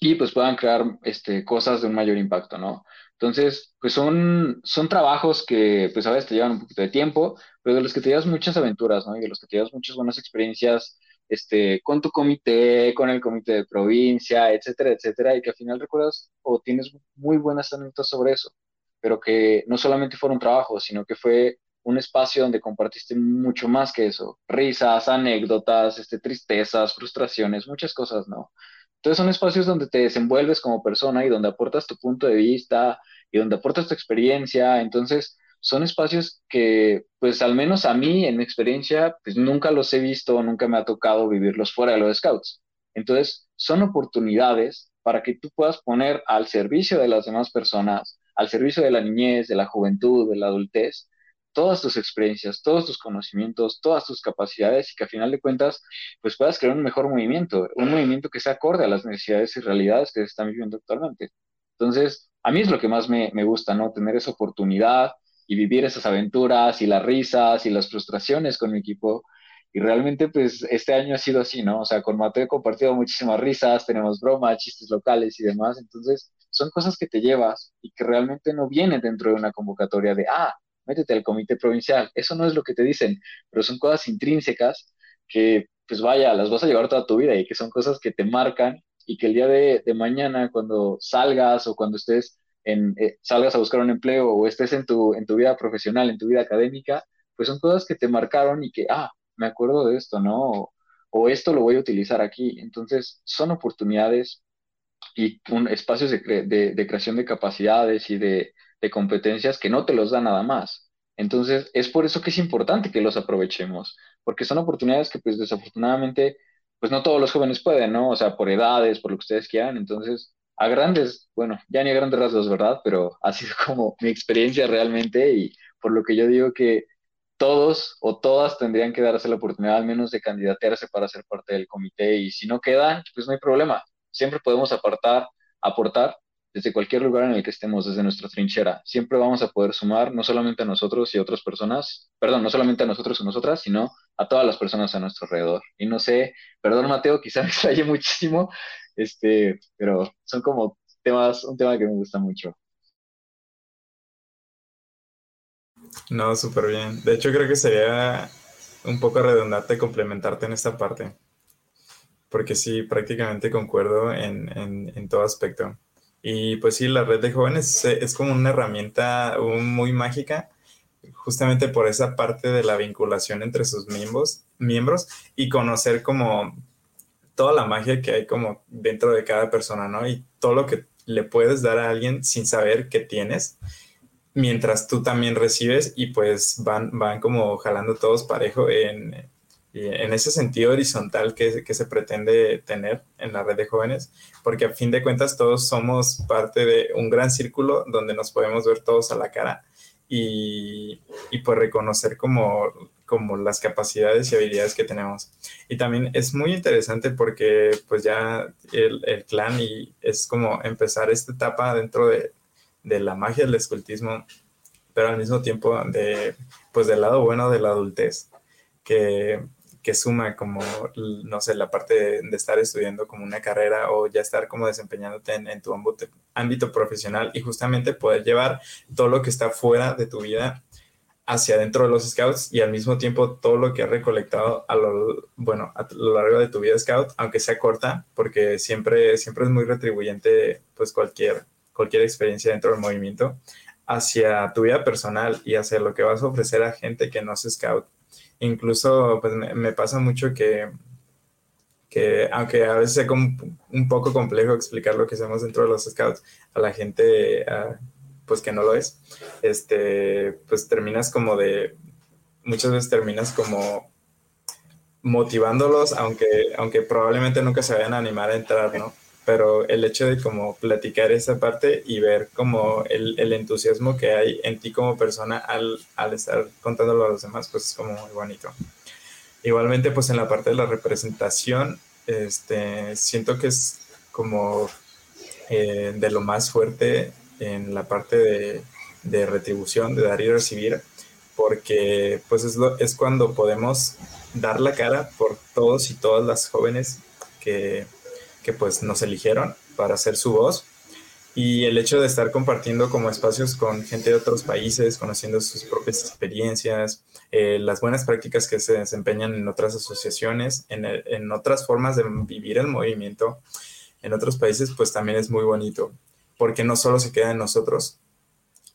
y pues puedan crear este, cosas de un mayor impacto, ¿no? Entonces, pues son, son trabajos que pues a veces te llevan un poquito de tiempo, pero de los que te llevas muchas aventuras, ¿no? Y de los que te llevas muchas buenas experiencias, este, con tu comité, con el comité de provincia, etcétera, etcétera, y que al final recuerdas o tienes muy buenas anécdotas sobre eso, pero que no solamente fue un trabajo, sino que fue un espacio donde compartiste mucho más que eso, risas, anécdotas, este, tristezas, frustraciones, muchas cosas, ¿no? Entonces son espacios donde te desenvuelves como persona y donde aportas tu punto de vista y donde aportas tu experiencia, entonces son espacios que, pues al menos a mí, en mi experiencia, pues nunca los he visto, nunca me ha tocado vivirlos fuera de los scouts. Entonces, son oportunidades para que tú puedas poner al servicio de las demás personas, al servicio de la niñez, de la juventud, de la adultez, todas tus experiencias, todos tus conocimientos, todas tus capacidades y que a final de cuentas, pues puedas crear un mejor movimiento, un movimiento que sea acorde a las necesidades y realidades que se están viviendo actualmente. Entonces, a mí es lo que más me, me gusta, ¿no? Tener esa oportunidad, y vivir esas aventuras y las risas y las frustraciones con mi equipo. Y realmente, pues, este año ha sido así, ¿no? O sea, con Mateo he compartido muchísimas risas, tenemos bromas, chistes locales y demás. Entonces, son cosas que te llevas y que realmente no vienen dentro de una convocatoria de, ah, métete al comité provincial. Eso no es lo que te dicen, pero son cosas intrínsecas que, pues vaya, las vas a llevar toda tu vida y que son cosas que te marcan y que el día de, mañana, cuando salgas o cuando estés eh, salgas a buscar un empleo o estés en tu, en tu vida profesional, en tu vida académica, pues son cosas que te marcaron y que, ah, me acuerdo de esto, ¿no? O, esto lo voy a utilizar aquí. Entonces, son oportunidades y un, espacios de, creación de capacidades y de, de competencias que no te los da nada más. Entonces, es por eso que es importante que los aprovechemos, porque son oportunidades que, pues, desafortunadamente, pues no todos los jóvenes pueden, ¿no? O sea, por edades, por lo que ustedes quieran. Entonces, a grandes, bueno, ya ni a grandes rasgos, ¿verdad? Pero ha sido como mi experiencia realmente y por lo que yo digo que todos o todas tendrían que darse la oportunidad al menos de candidatearse para ser parte del comité y si no quedan, pues no hay problema. Siempre podemos apartar, aportar desde cualquier lugar en el que estemos, desde nuestra trinchera. Siempre vamos a poder sumar, no solamente a nosotros y a otras personas, perdón, no solamente a nosotros y nosotras, sino a todas las personas a nuestro alrededor. Y no sé, perdón Mateo, quizá me extrañe muchísimo, este, pero son como temas, un tema que me gusta mucho. No, súper bien. De hecho, creo que sería un poco redundante complementarte en esta parte, porque sí, prácticamente concuerdo en, en, todo aspecto. Y pues sí, la red de jóvenes es, como una herramienta muy mágica, justamente por esa parte de la vinculación entre sus miembros, miembros y conocer como toda la magia que hay como dentro de cada persona, ¿no? Y todo lo que le puedes dar a alguien sin saber que tienes, mientras tú también recibes y pues van, van como jalando todos parejo en, en ese sentido horizontal que, que, se pretende tener en la red de jóvenes, porque a fin de cuentas todos somos parte de un gran círculo donde nos podemos ver todos a la cara y, y pues reconocer como como las capacidades y habilidades que tenemos. Y también es muy interesante porque pues ya el, el clan y es como empezar esta etapa dentro de, de, la magia del escultismo, pero al mismo tiempo de, pues del lado bueno de la adultez, que, que suma como, no sé, la parte de, estar estudiando como una carrera o ya estar como desempeñándote en, tu ámbito, profesional y justamente poder llevar todo lo que está fuera de tu vida hacia dentro de los scouts y al mismo tiempo todo lo que has recolectado a lo, bueno, a lo largo de tu vida scout, aunque sea corta, porque siempre, siempre es muy retribuyente pues cualquier, cualquier experiencia dentro del movimiento, hacia tu vida personal y hacia lo que vas a ofrecer a gente que no es scout. Incluso pues me, pasa mucho que, que aunque a veces es un poco complejo explicar lo que hacemos dentro de los scouts a la gente pues que no lo es, este, pues terminas como de, muchas veces terminas como motivándolos, aunque, aunque probablemente nunca se vayan a animar a entrar, ¿no? Pero el hecho de como platicar esa parte y ver como el, el entusiasmo que hay en ti como persona al, al, estar contándolo a los demás, pues es como muy bonito. Igualmente, pues en la parte de la representación, este, siento que es como eh, de lo más fuerte en la parte de, de retribución, de dar y recibir, porque pues es, lo, es cuando podemos dar la cara por todos y todas las jóvenes que, que pues nos eligieron para ser su voz. Y el hecho de estar compartiendo como espacios con gente de otros países, conociendo sus propias experiencias, eh, las buenas prácticas que se desempeñan en otras asociaciones, en, en otras formas de vivir el movimiento en otros países, pues también es muy bonito, porque no solo se queda en nosotros,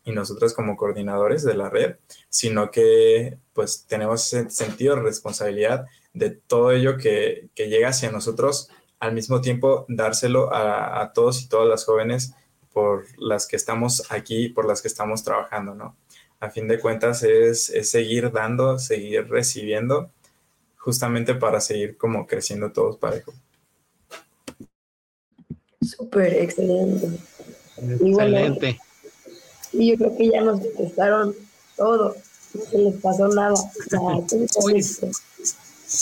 y nosotros como coordinadores de la red, sino que pues tenemos ese sentido de responsabilidad de todo ello que, que llega hacia nosotros, al mismo tiempo dárselo a, a, todos y todas las jóvenes por las que estamos aquí, por las que estamos trabajando, ¿no? A fin de cuentas es, es seguir dando, seguir recibiendo, justamente para seguir como creciendo todos parejo. Súper, excelente. Excelente. Y yo creo que ya nos contestaron todo. No se les pasó nada.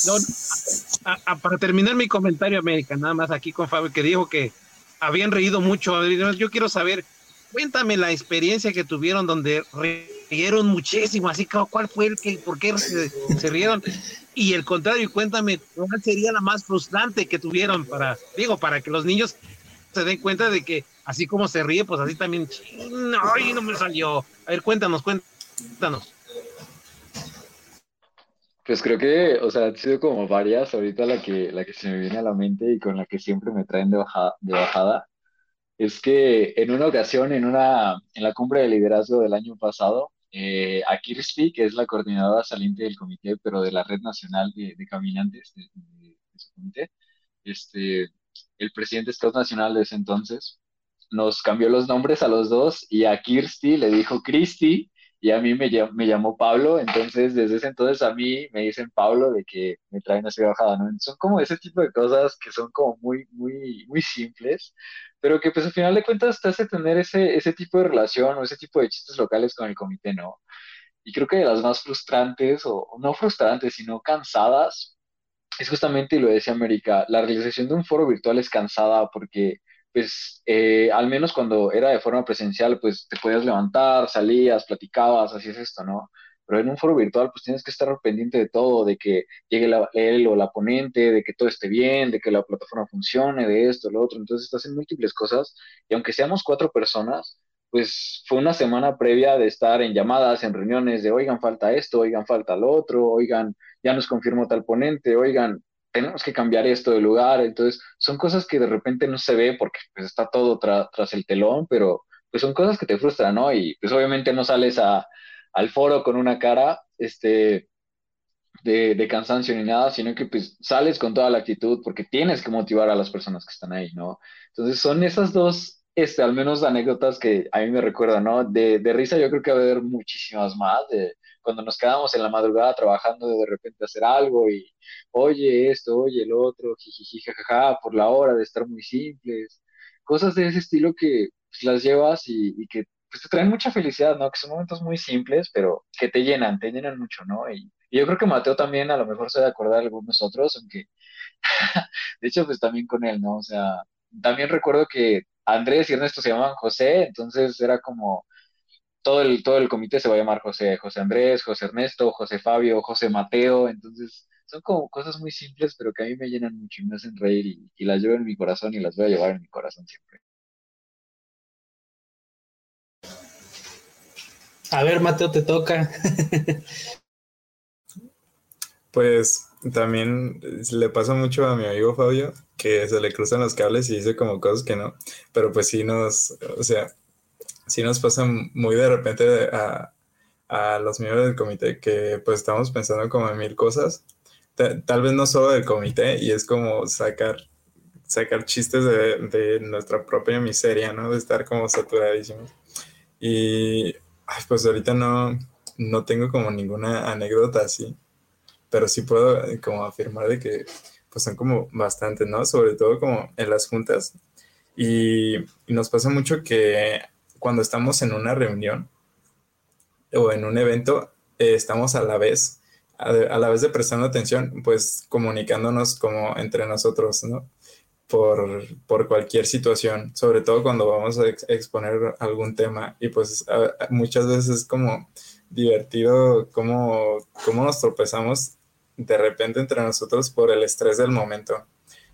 no, para terminar mi comentario, América, nada más aquí con Fabio, que dijo que habían reído mucho. Yo quiero saber, cuéntame la experiencia que tuvieron donde rieron muchísimo, así que cuál fue el que, por qué se, se rieron. Y el contrario, cuéntame, ¿cuál sería la más frustrante que tuvieron para, digo, para que los niños se den cuenta de que así como se ríe, pues así también, ay, no me salió. A ver, cuéntanos, cuéntanos. Pues creo que, o sea, han sido como varias, ahorita la que, la que se me viene a la mente y con la que siempre me traen de bajada, de bajada, es que en una ocasión, en, una, en la cumbre de liderazgo del año pasado, eh, a Kirsty, que es la coordinadora saliente del comité, pero de la Red Nacional de, de Caminantes de, de, de, su comité, este, el presidente Scout Nacional de ese entonces, nos cambió los nombres a los dos y a Kirsty le dijo Cristi y a mí me, me llamó Pablo, entonces desde ese entonces a mí me dicen Pablo de que me traen así bajada, ¿no? Son como ese tipo de cosas que son como muy, muy, muy simples, pero que pues al final de cuentas te hace tener ese, ese tipo de relación o ese tipo de chistes locales con el comité, ¿no? Y creo que de las más frustrantes, o no frustrantes, sino cansadas, es justamente, y lo decía América, la realización de un foro virtual es cansada porque pues eh, al menos cuando era de forma presencial, pues te podías levantar, salías, platicabas, así es esto, ¿no? Pero en un foro virtual, pues tienes que estar pendiente de todo, de que llegue la, él o la ponente, de que todo esté bien, de que la plataforma funcione, de esto, lo otro. Entonces estás en múltiples cosas y aunque seamos cuatro personas, pues fue una semana previa de estar en llamadas, en reuniones de, oigan, falta esto, oigan, falta lo otro, oigan, ya nos confirmó tal ponente, oigan, tenemos que cambiar esto de lugar. Entonces, son cosas que de repente no se ve porque pues, está todo tras el telón, pero pues son cosas que te frustran, ¿no? Y pues obviamente no sales a, al foro con una cara este, de, cansancio ni nada, sino que pues sales con toda la actitud porque tienes que motivar a las personas que están ahí, ¿no? Entonces, son esas dos, este, al menos anécdotas que a mí me recuerdan, ¿no? De, de risa yo creo que va a haber muchísimas más, de, cuando nos quedamos en la madrugada trabajando de repente hacer algo y oye esto, oye el otro, jiji, jajaja, por la hora de estar muy simples, cosas de ese estilo que pues, las llevas y, y que pues, te traen mucha felicidad, ¿no? Que son momentos muy simples, pero que te llenan, te llenan mucho, ¿no? Y, yo creo que Mateo también a lo mejor se debe acordar de algunos otros, aunque, de hecho, pues también con él, ¿no? O sea, también recuerdo que Andrés y Ernesto se llamaban José, entonces era como, todo el, todo el comité se va a llamar José, José Andrés, José Ernesto, José Fabio, José Mateo, entonces son como cosas muy simples, pero que a mí me llenan mucho y me hacen reír y, y las llevo en mi corazón y las voy a llevar en mi corazón siempre. A ver, Mateo, te toca. pues también le pasa mucho a mi amigo Fabio que se le cruzan los cables y dice como cosas que no, pero pues sí nos, o sea, sí nos pasa muy de repente a, a, los miembros del comité que pues estamos pensando como en mil cosas, tal vez no solo del comité, y es como sacar, sacar chistes de, de nuestra propia miseria, ¿no? De estar como saturadísimos. Y ay, pues ahorita no, no tengo como ninguna anécdota así, pero sí puedo eh, como afirmar de que pues son como bastantes, ¿no? Sobre todo como en las juntas. Y, y nos pasa mucho que cuando estamos en una reunión o en un evento, eh, estamos a la vez, a, a, la vez de prestando atención, pues comunicándonos como entre nosotros, ¿no? Por, por cualquier situación, sobre todo cuando vamos a ex exponer algún tema y pues a, muchas veces es como divertido cómo, cómo nos tropezamos de repente entre nosotros por el estrés del momento.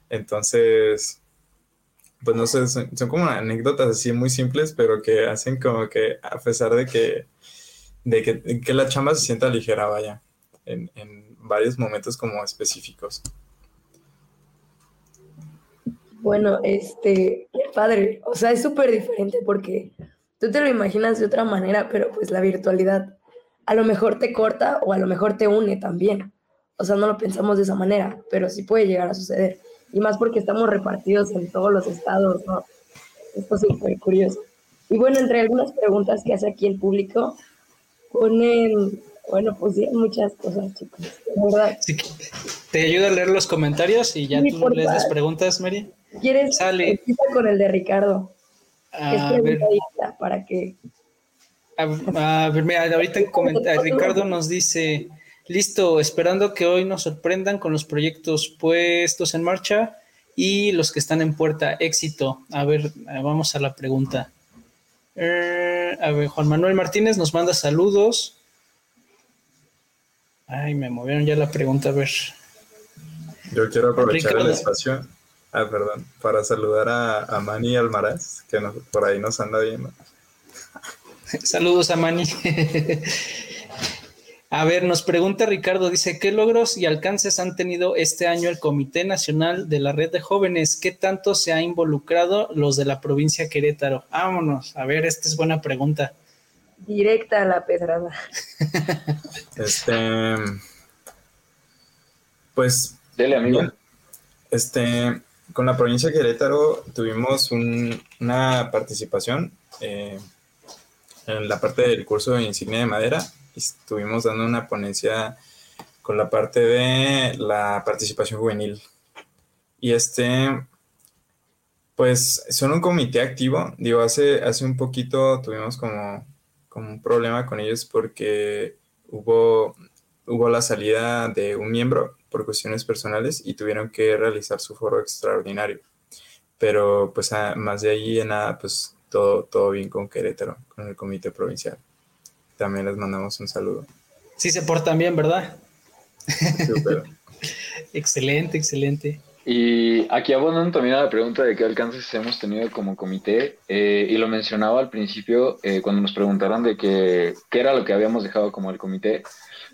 Entonces, pues no sé, son, como anécdotas así muy simples, pero que hacen como que a pesar de que, de que, la chamba se sienta ligera, vaya, en, en varios momentos como específicos. Bueno, este, padre. O sea, es súper diferente porque tú te lo imaginas de otra manera, pero pues la virtualidad a lo mejor te corta o a lo mejor te une también. O sea, no lo pensamos de esa manera, pero sí puede llegar a suceder. Y más porque estamos repartidos en todos los estados, ¿no? Esto es súper curioso. Y bueno, entre algunas preguntas que hace aquí el público, ponen, bueno, pues sí, muchas cosas, chicos. verdad. te ayuda a leer los comentarios y ya tú lees las preguntas, Mary. ¿Quieres Sale. con el de Ricardo? A ver. para que a, ver, mira, ahorita Ricardo nos dice, listo, esperando que hoy nos sorprendan con los proyectos puestos en marcha y los que están en puerta, éxito. A ver, vamos a la pregunta. Eh, a ver, Juan Manuel Martínez nos manda saludos. Ay, me movieron ya la pregunta, a ver. Yo quiero aprovechar el espacio, ah, perdón, para saludar a, a Manny Almaraz, que por ahí nos anda viendo. Saludos a Mani. A ver, nos pregunta Ricardo, dice, ¿qué logros y alcances han tenido este año el Comité Nacional de la Red de Jóvenes? ¿Qué tanto se ha involucrado los de la provincia Querétaro? Vámonos, a ver, esta es buena pregunta. Directa a la pedrada. este, pues, Dele, amigo. Este, con la provincia Querétaro tuvimos una participación. Eh, en la parte del curso de insignia de madera estuvimos dando una ponencia con la parte de la participación juvenil. Y este, pues son un comité activo. Digo, hace, hace un poquito tuvimos como, como un problema con ellos porque hubo, hubo la salida de un miembro por cuestiones personales y tuvieron que realizar su foro extraordinario. Pero pues más de ahí en nada, pues todo, todo bien con Querétaro, con el comité provincial. También les mandamos un saludo. Sí se portan bien, ¿verdad? excelente, excelente. Y aquí abondan también a la pregunta de qué alcances hemos tenido como comité, eh, y lo mencionaba al principio eh, cuando nos preguntaron de qué era lo que habíamos dejado como el comité,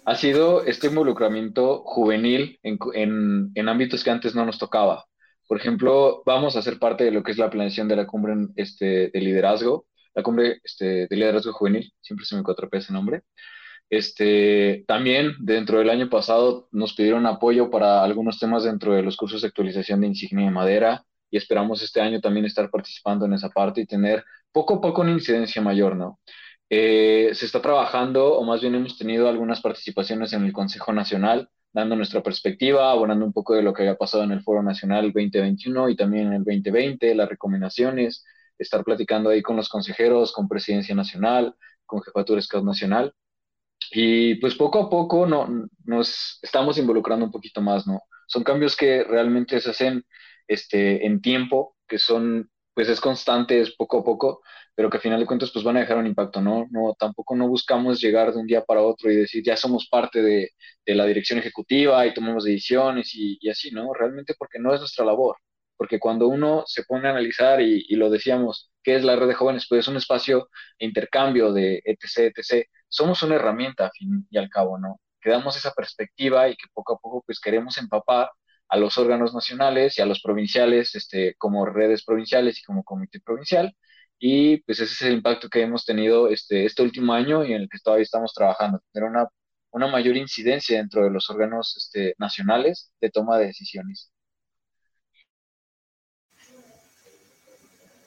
ha sido este involucramiento juvenil en, en, en ámbitos que antes no nos tocaba. Por ejemplo, vamos a ser parte de lo que es la planeación de la cumbre este, de liderazgo, la cumbre este, de liderazgo juvenil, siempre se me cuatropea ese nombre. Este, también dentro del año pasado nos pidieron apoyo para algunos temas dentro de los cursos de actualización de insignia de madera y esperamos este año también estar participando en esa parte y tener poco a poco una incidencia mayor, ¿no? Eh, se está trabajando, o más bien hemos tenido algunas participaciones en el Consejo Nacional, dando nuestra perspectiva, abonando un poco de lo que había pasado en el Foro Nacional 2021 y también en el 2020, las recomendaciones, estar platicando ahí con los consejeros, con Presidencia Nacional, con Jefatura Scout Nacional. Y pues poco a poco no, nos estamos involucrando un poquito más, ¿no? Son cambios que realmente se hacen este, en tiempo, que son, pues es constante, es poco a poco, pero que al final de cuentas pues van a dejar un impacto, ¿no? no tampoco no buscamos llegar de un día para otro y decir ya somos parte de, de la dirección ejecutiva y tomamos decisiones y, y, así, ¿no? Realmente porque no es nuestra labor, porque cuando uno se pone a analizar y, y, lo decíamos, ¿qué es la red de jóvenes? Pues es un espacio de intercambio de etc, etc. Somos una herramienta, a fin y al cabo, ¿no? Que damos esa perspectiva y que poco a poco pues queremos empapar a los órganos nacionales y a los provinciales, este, como redes provinciales y como comité provincial, y pues ese es el impacto que hemos tenido este, este último año y en el que todavía estamos trabajando, tener una, una mayor incidencia dentro de los órganos este, nacionales de toma de decisiones.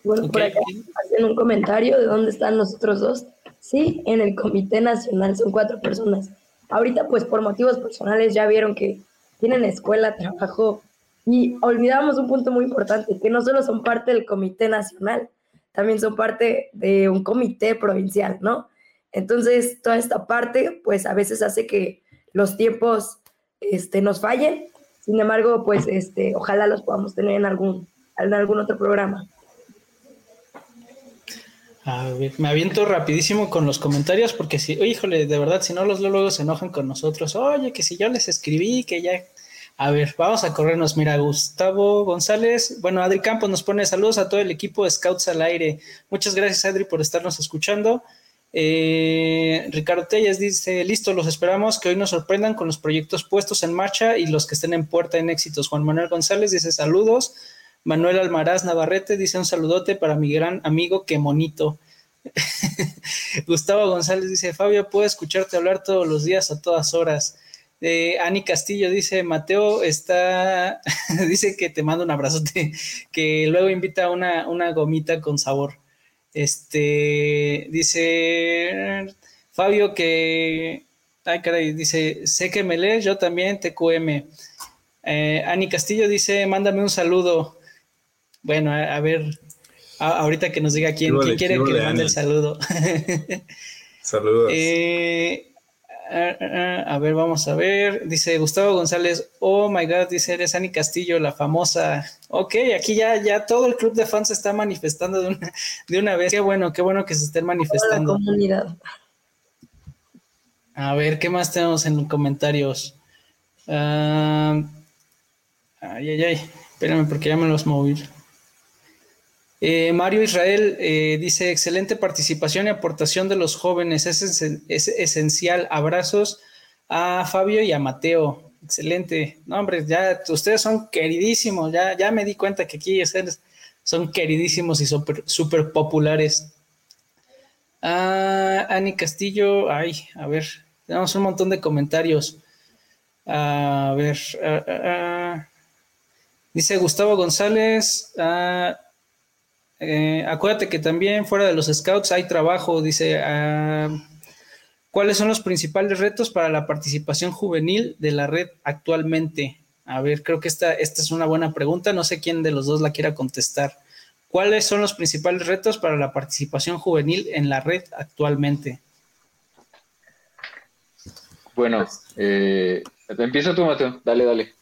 Bueno, por acá hacen un comentario de dónde están los otros dos. Sí, en el Comité Nacional son cuatro personas. Ahorita, pues por motivos personales, ya vieron que tienen escuela, trabajo. Y olvidamos un punto muy importante, que no solo son parte del Comité Nacional, también son parte de un comité provincial, ¿no? Entonces, toda esta parte, pues a veces hace que los tiempos este, nos fallen. Sin embargo, pues este, ojalá los podamos tener en algún, en algún otro programa. A ver, me aviento rapidísimo con los comentarios porque si, híjole, de verdad, si no los luego se enojan con nosotros. Oye, que si yo les escribí, que ya A ver, vamos a corrernos. Mira, Gustavo González. Bueno, Adri Campos nos pone saludos a todo el equipo de Scouts al aire. Muchas gracias, Adri, por estarnos escuchando. Eh, Ricardo Telles dice, listo, los esperamos, que hoy nos sorprendan con los proyectos puestos en marcha y los que estén en puerta en éxitos. Juan Manuel González dice saludos. Manuel Almaraz Navarrete dice un saludote para mi gran amigo, qué monito. Gustavo González dice, Fabio, puedo escucharte hablar todos los días a todas horas. Eh, Ani Castillo dice, Mateo está, dice que te manda un abrazote, que luego invita una, una gomita con sabor. Este, dice Fabio que, ay caray, dice, sé que me lees, yo también, TQM. Eh, Ani Castillo dice, mándame un saludo. Bueno, a, ver, ahorita que nos diga quién, quién quiere que le mande el saludo. Saludos. Eh, Ah, ah, ah, a ver, vamos a ver. Dice Gustavo González, oh my god, dice eres Ani Castillo, la famosa. Ok, aquí ya, ya todo el club de fans se está manifestando de una, de una vez. Qué bueno, qué bueno que se estén manifestando. La comunidad. A ver, ¿qué más tenemos en los comentarios? ay, ay, ay. Espérame porque ya me los moví. Eh, Mario Israel eh, dice, excelente participación y aportación de los jóvenes, es, esencial. Abrazos a Fabio y a Mateo. Excelente. No, hombre, ya ustedes son queridísimos, ya, ya me di cuenta que aquí son queridísimos y súper populares. Ah, Ani Castillo, ay, a ver, tenemos un montón de comentarios. A ver, ah, ah, dice Gustavo González, eh, acuérdate que también fuera de los scouts hay trabajo, dice, ah, ¿cuáles son los principales retos para la participación juvenil de la red actualmente? A ver, creo que esta, esta es una buena pregunta, no sé quién de los dos la quiera contestar. ¿Cuáles son los principales retos para la participación juvenil en la red actualmente? Bueno, eh, empieza tú, Mateo. Dale, dale.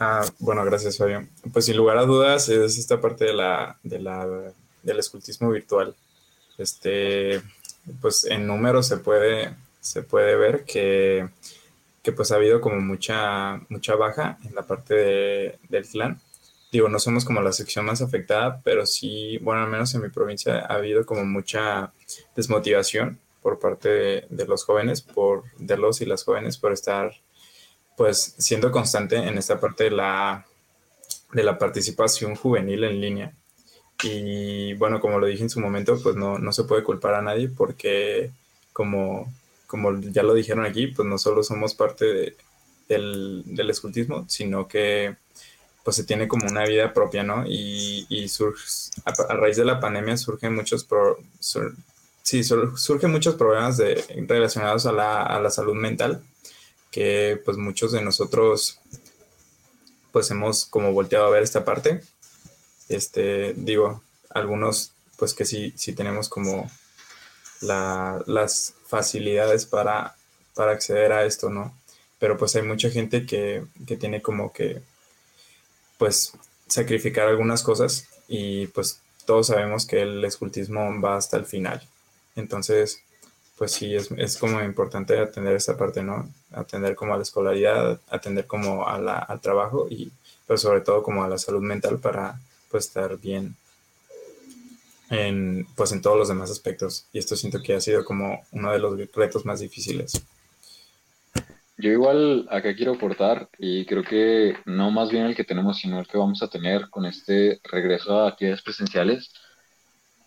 Ah, bueno, gracias, Fabio. Pues sin lugar a dudas es esta parte de la, de la, del escultismo virtual. Este, pues en números se puede, se puede ver que, que pues ha habido como mucha, mucha baja en la parte del clan. Digo, no somos como la sección más afectada, pero sí, bueno, al menos en mi provincia ha habido como mucha desmotivación por parte de, de los jóvenes, por, de los y las jóvenes por estar pues siendo constante en esta parte de la, de la participación juvenil en línea. Y bueno, como lo dije en su momento, pues no, no se puede culpar a nadie porque como, como ya lo dijeron aquí, pues no solo somos parte del, del, escultismo, sino que pues se tiene como una vida propia, ¿no? Y, y a, raíz de la pandemia surgen muchos, sí, surgen muchos problemas de, relacionados a la, a la salud mental que pues muchos de nosotros pues hemos como volteado a ver esta parte. Este, digo, algunos pues que sí, sí tenemos como las facilidades para, para acceder a esto, ¿no? Pero pues hay mucha gente que, que tiene como que pues sacrificar algunas cosas y pues todos sabemos que el escultismo va hasta el final. Entonces, pues sí, es, es, como importante atender esa parte, ¿no? Atender como a la escolaridad, atender como a la, al trabajo y pero sobre todo como a la salud mental para pues estar bien en, pues en todos los demás aspectos. Y esto siento que ha sido como uno de los retos más difíciles. Yo igual acá quiero aportar y creo que no más bien el que tenemos, sino el que vamos a tener con este regreso a actividades presenciales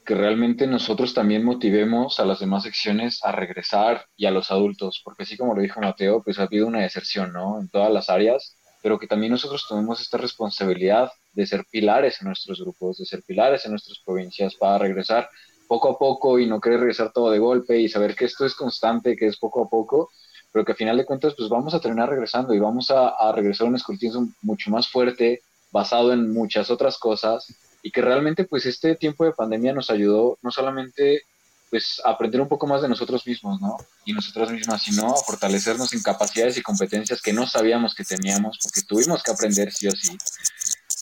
que realmente nosotros también motivemos a las demás secciones a regresar y a los adultos, porque así como lo dijo Mateo, pues ha habido una deserción, ¿no? En todas las áreas, pero que también nosotros tenemos esta responsabilidad de ser pilares en nuestros grupos, de ser pilares en nuestras provincias para regresar poco a poco y no querer regresar todo de golpe y saber que esto es constante, que es poco a poco, pero que a final de cuentas pues vamos a terminar regresando y vamos a, a regresar a un escultismo mucho más fuerte, basado en muchas otras cosas y que realmente pues este tiempo de pandemia nos ayudó no solamente pues a aprender un poco más de nosotros mismos, ¿no? Y nosotras mismas, sino a fortalecernos en capacidades y competencias que no sabíamos que teníamos, porque tuvimos que aprender sí o sí.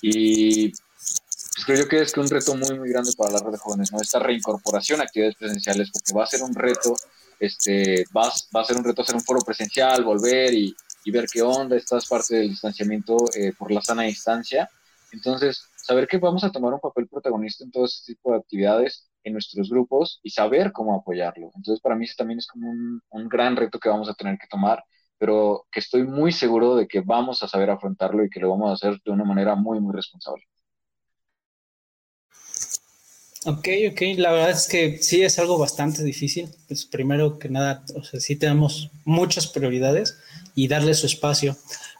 Y pues creo yo que es que un reto muy, muy grande para la red de jóvenes, ¿no? Esta reincorporación a actividades presenciales, porque va a ser un reto, este, va, va a ser un reto hacer un foro presencial, volver y, y ver qué onda, estás parte del distanciamiento eh, por la sana distancia. Entonces, saber que vamos a tomar un papel protagonista en todo este tipo de actividades en nuestros grupos y saber cómo apoyarlo. Entonces, para mí eso también es como un, un gran reto que vamos a tener que tomar, pero que estoy muy seguro de que vamos a saber afrontarlo y que lo vamos a hacer de una manera muy, muy responsable. Ok, ok, la verdad es que sí es algo bastante difícil. Pues primero que nada, o sea, sí tenemos muchas prioridades y darle su espacio.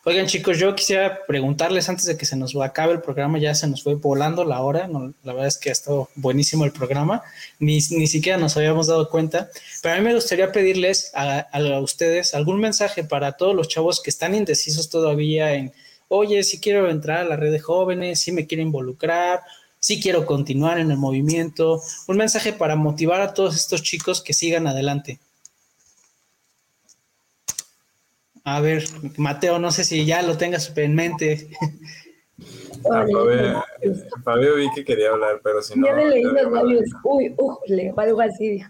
Oigan, chicos, yo quisiera preguntarles antes de que se nos acabe el programa, ya se nos fue volando la hora. No, la verdad es que ha estado buenísimo el programa, ni, ni siquiera nos habíamos dado cuenta. Pero a mí me gustaría pedirles a, a ustedes algún mensaje para todos los chavos que están indecisos todavía en, oye, si quiero entrar a la red de jóvenes, si me quiero involucrar sí quiero continuar en el movimiento, un mensaje para motivar a todos estos chicos que sigan adelante. A ver, Mateo, no sé si ya lo tengas en mente. Ah, Fabio, Fabio, vi que quería hablar, pero si no. Ya le leí los labios. Uy, ujle, o algo así dijo.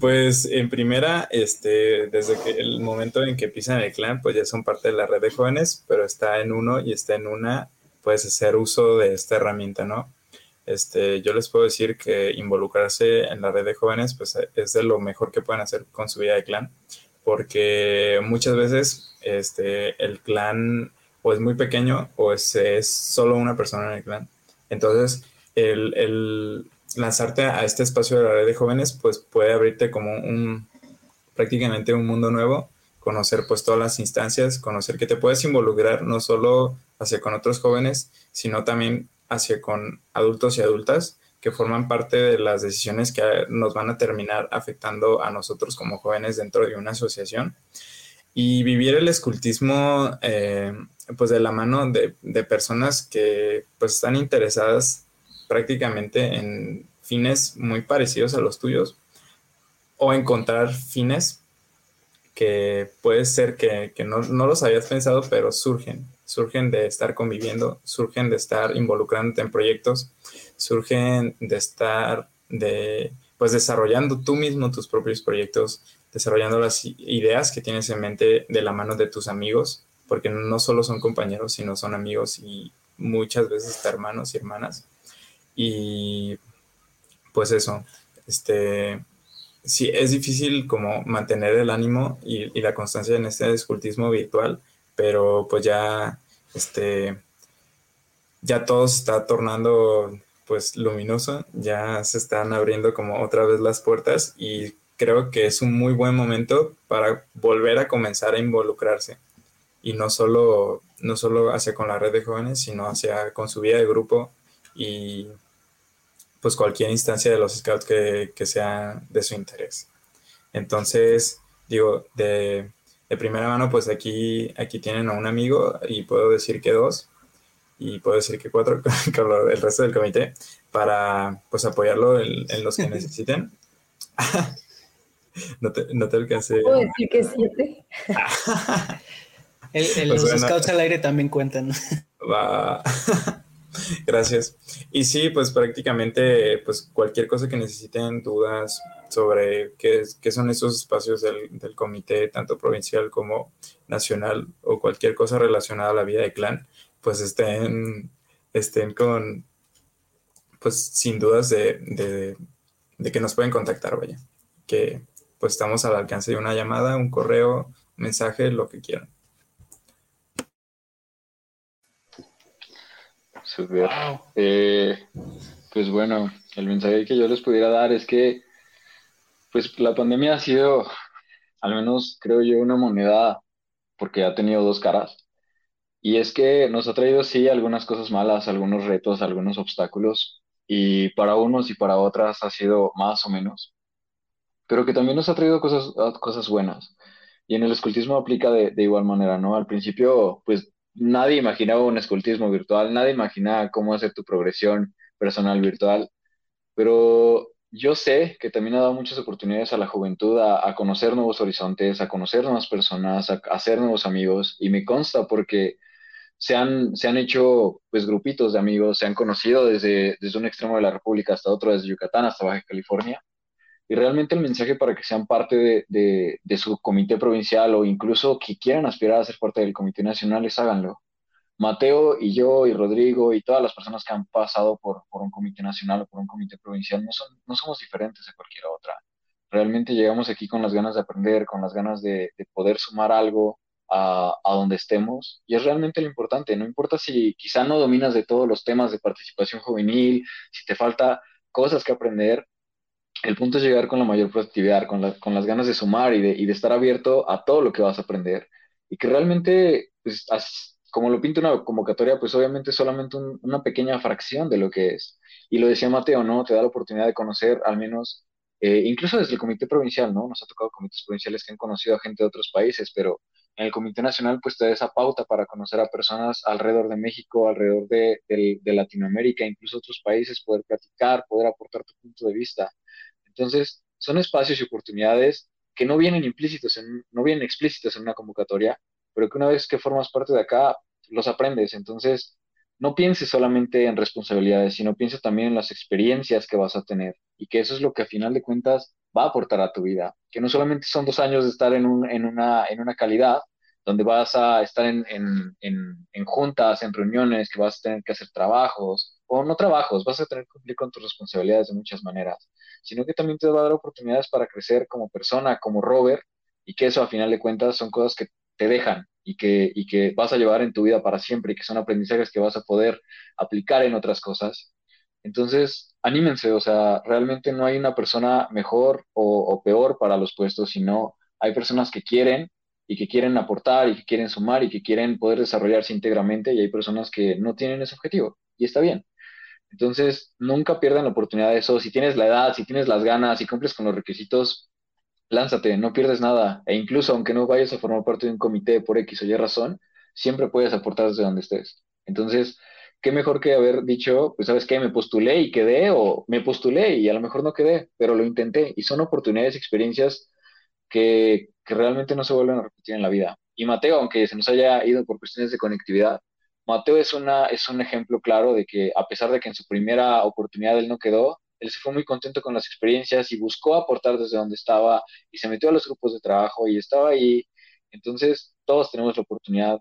Pues en primera, este, desde que el momento en que pisan el clan, pues ya son parte de la red de jóvenes, pero está en uno y está en una puedes hacer uso de esta herramienta, ¿no? Este, yo les puedo decir que involucrarse en la red de jóvenes pues, es de lo mejor que pueden hacer con su vida de clan, porque muchas veces este, el clan o es muy pequeño o es, solo una persona en el clan. Entonces, el, lanzarte a este espacio de la red de jóvenes pues puede abrirte como un prácticamente un mundo nuevo conocer pues todas las instancias, conocer que te puedes involucrar no solo hacia con otros jóvenes, sino también hacia con adultos y adultas que forman parte de las decisiones que nos van a terminar afectando a nosotros como jóvenes dentro de una asociación. Y vivir el escultismo eh, pues de la mano de, de, personas que pues están interesadas prácticamente en fines muy parecidos a los tuyos o encontrar fines que puede ser que, que no, no, los habías pensado, pero surgen, surgen de estar conviviendo, surgen de estar involucrándote en proyectos, surgen de estar de, pues desarrollando tú mismo tus propios proyectos, desarrollando las ideas que tienes en mente de la mano de tus amigos, porque no solo son compañeros, sino son amigos y muchas veces hermanos y hermanas. Y pues eso, este, sí, es difícil como mantener el ánimo y, la constancia en este escultismo virtual, pero pues ya, este, ya todo se está tornando pues luminoso, ya se están abriendo como otra vez las puertas y creo que es un muy buen momento para volver a comenzar a involucrarse y no solo, no solo hacia con la red de jóvenes, sino hacia con su vida de grupo y pues cualquier instancia de los scouts que, que sea de su interés. Entonces, digo, de, de, primera mano, pues aquí, aquí tienen a un amigo y puedo decir que dos y puedo decir que cuatro con el resto del comité para pues apoyarlo en, en los que necesiten. no, te, no te alcancé. Puedo decir que siete. el, el, pues los bueno, scouts al aire también cuentan. Va. Gracias. Y sí, pues prácticamente, pues cualquier cosa que necesiten, dudas sobre qué, qué son esos espacios del, del, comité, tanto provincial como nacional, o cualquier cosa relacionada a la vida de clan, pues estén, estén con, pues sin dudas de, de, de que nos pueden contactar, vaya. Que pues estamos al alcance de una llamada, un correo, un mensaje, lo que quieran. Super. Wow. Eh, pues bueno, el mensaje que yo les pudiera dar es que pues la pandemia ha sido, al menos creo yo, una moneda porque ha tenido dos caras. Y es que nos ha traído sí algunas cosas malas, algunos retos, algunos obstáculos, y para unos y para otras ha sido más o menos, pero que también nos ha traído cosas, cosas buenas. Y en el escultismo aplica de, de igual manera, ¿no? Al principio, pues nadie imaginaba un escultismo virtual, nadie imaginaba cómo hacer tu progresión personal virtual, pero yo sé que también ha dado muchas oportunidades a la juventud a, conocer nuevos horizontes, a conocer nuevas personas, a, a, hacer nuevos amigos, y me consta porque se han, se han hecho pues grupitos de amigos, se han conocido desde, desde un extremo de la República hasta otro, desde Yucatán hasta Baja California, Y realmente el mensaje para que sean parte de, de, su comité provincial o incluso que quieran aspirar a ser parte del comité nacional es háganlo. Mateo y yo y Rodrigo y todas las personas que han pasado por, por un comité nacional o por un comité provincial no, son, no somos diferentes de cualquier otra. Realmente llegamos aquí con las ganas de aprender, con las ganas de, de poder sumar algo a, a, donde estemos. Y es realmente lo importante. No importa si quizá no dominas de todos los temas de participación juvenil, si te falta cosas que aprender, el punto es llegar con la mayor productividad, con, con las ganas de sumar y de, y de, estar abierto a todo lo que vas a aprender. Y que realmente, pues, como lo pinta una convocatoria, pues obviamente es solamente una pequeña fracción de lo que es. Y lo decía Mateo, ¿no? Te da la oportunidad de conocer al menos, eh, incluso desde el comité provincial, ¿no? Nos ha tocado comités provinciales que han conocido a gente de otros países, pero en el comité nacional pues te da esa pauta para conocer a personas alrededor de México, alrededor de, de Latinoamérica, incluso otros países, poder platicar, poder aportar tu punto de vista. Entonces, son espacios y oportunidades que no vienen implícitos, no vienen explícitos en una convocatoria, pero que una vez que formas parte de acá, los aprendes. Entonces, no pienses solamente en responsabilidades, sino piensa también en las experiencias que vas a tener y que eso es lo que a final de cuentas va a aportar a tu vida. Que no solamente son dos años de estar en, un, en, una, en una calidad, donde vas a estar en, en, en, juntas, en reuniones, que vas a tener que hacer trabajos, o no trabajos, vas a tener que cumplir con tus responsabilidades de muchas maneras, sino que también te va a dar oportunidades para crecer como persona, como Robert, y que eso a final de cuentas son cosas que te dejan y que, y que vas a llevar en tu vida para siempre y que son aprendizajes que vas a poder aplicar en otras cosas. Entonces, anímense, o sea, realmente no hay una persona mejor o, peor para los puestos, sino hay personas que quieren y que quieren aportar y que quieren sumar y que quieren poder desarrollarse íntegramente y hay personas que no tienen ese objetivo y está bien. Entonces, nunca pierdan la oportunidad de eso. Si tienes la edad, si tienes las ganas, si cumples con los requisitos, lánzate, no pierdes nada. E incluso aunque no vayas a formar parte de un comité por X o Y razón, siempre puedes aportar desde donde estés. Entonces, qué mejor que haber dicho, pues sabes qué, me postulé y quedé, o me postulé y a lo mejor no quedé, pero lo intenté. Y son oportunidades, experiencias que, que realmente no se vuelven a repetir en la vida. Y Mateo, aunque se nos haya ido por cuestiones de conectividad, Mateo es, una, es un ejemplo claro de que a pesar de que en su primera oportunidad él no quedó, él se fue muy contento con las experiencias y buscó aportar desde donde estaba y se metió a los grupos de trabajo y estaba ahí. Entonces, todos tenemos la oportunidad,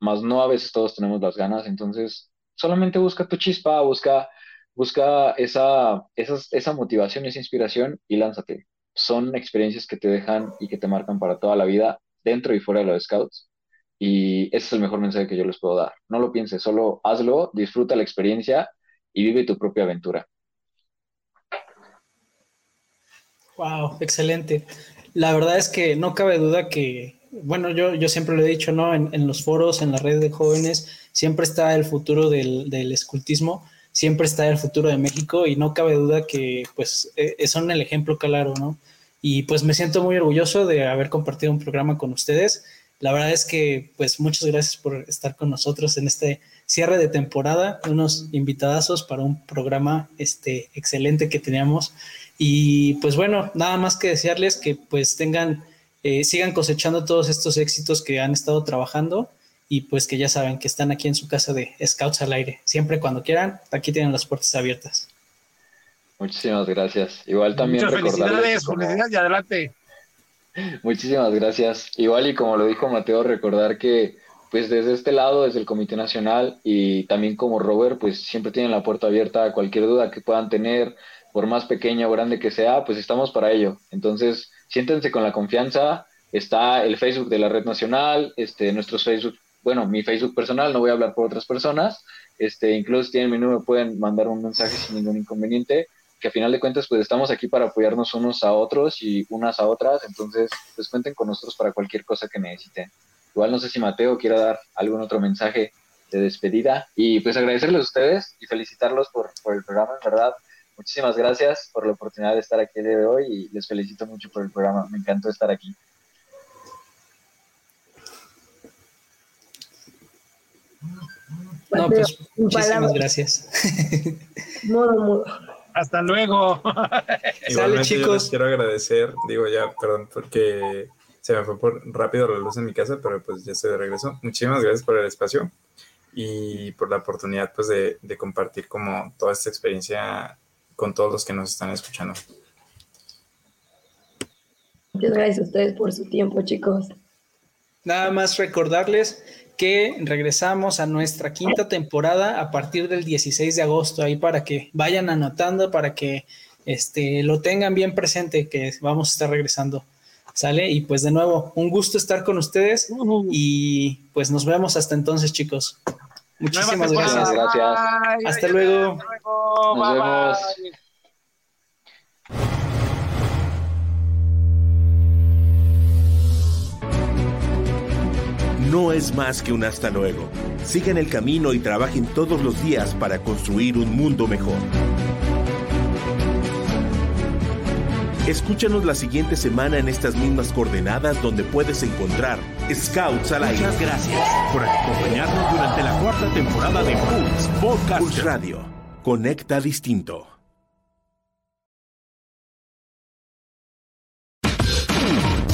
más no a veces todos tenemos las ganas. Entonces, solamente busca tu chispa, busca, busca esa, esa, esa motivación, esa inspiración y lánzate son experiencias que te dejan y que te marcan para toda la vida, dentro y fuera de los scouts. Y ese es el mejor mensaje que yo les puedo dar. No lo pienses, solo hazlo, disfruta la experiencia y vive tu propia aventura. Wow, excelente. La verdad es que no cabe duda que, bueno, yo, yo siempre lo he dicho, ¿no? En, los foros, en la red de jóvenes, siempre está el futuro del, del escultismo siempre está el futuro de México y no cabe duda que pues e, son el ejemplo claro, ¿no? Y pues me siento muy orgulloso de haber compartido un programa con ustedes. La verdad es que pues muchas gracias por estar con nosotros en este cierre de temporada, unos invitadazos para un programa este excelente que teníamos y pues bueno, nada más que desearles que pues tengan eh, sigan cosechando todos estos éxitos que han estado trabajando y pues que ya saben que están aquí en su casa de Scouts al aire. Siempre cuando quieran, aquí tienen las puertas abiertas. Muchísimas gracias. Igual también Muchas felicidades, felicidades y adelante. Muchísimas gracias. Igual y como lo dijo Mateo, recordar que pues desde este lado, desde el Comité Nacional y también como Robert, pues siempre tienen la puerta abierta a cualquier duda que puedan tener, por más pequeña o grande que sea, pues estamos para ello. Entonces, siéntense con la confianza. Está el Facebook de la Red Nacional, este, nuestros Facebook bueno, mi Facebook personal, no voy a hablar por otras personas, este, incluso tienen mi número, pueden mandar un mensaje sin ningún inconveniente, que a final de cuentas, pues estamos aquí para apoyarnos unos a otros y unas a otras, entonces, pues cuenten con nosotros para cualquier cosa que necesiten. Igual no sé si Mateo quiera dar algún otro mensaje de despedida y pues agradecerles a ustedes y felicitarlos por, por el programa, en verdad. Muchísimas gracias por la oportunidad de estar aquí el día de hoy y les felicito mucho por el programa. Me encantó estar aquí. No, pues muchísimas gracias. Hasta luego. Igualmente chicos. Yo les quiero agradecer, digo ya, perdón, porque se me fue por rápido la luz en mi casa, pero pues ya estoy de regreso. Muchísimas gracias por el espacio y por la oportunidad pues de, de compartir como toda esta experiencia con todos los que nos están escuchando. Muchas gracias a ustedes por su tiempo, chicos. Nada más recordarles que regresamos a nuestra quinta temporada a partir del 16 de agosto, ahí para que vayan anotando, para que este, lo tengan bien presente, que vamos a estar regresando. ¿Sale? Y pues de nuevo, un gusto estar con ustedes y pues nos vemos hasta entonces, chicos. Muchísimas gracias. Gracias. Hasta luego. Nos vemos. No es más que un hasta luego. Sigan el camino y trabajen todos los días para construir un mundo mejor. Escúchanos la siguiente semana en estas mismas coordenadas donde puedes encontrar Scouts al aire. Muchas gracias por acompañarnos durante la cuarta temporada de Pulse Podcast. Pulse Radio. Conecta distinto.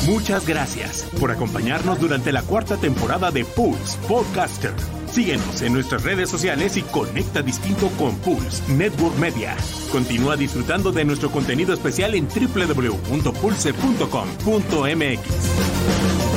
Muchas gracias por acompañarnos durante la cuarta temporada de Pulse Podcaster. Síguenos en nuestras redes sociales y conecta distinto con Pulse Network Media. Continúa disfrutando de nuestro contenido especial en www.pulse.com.mx.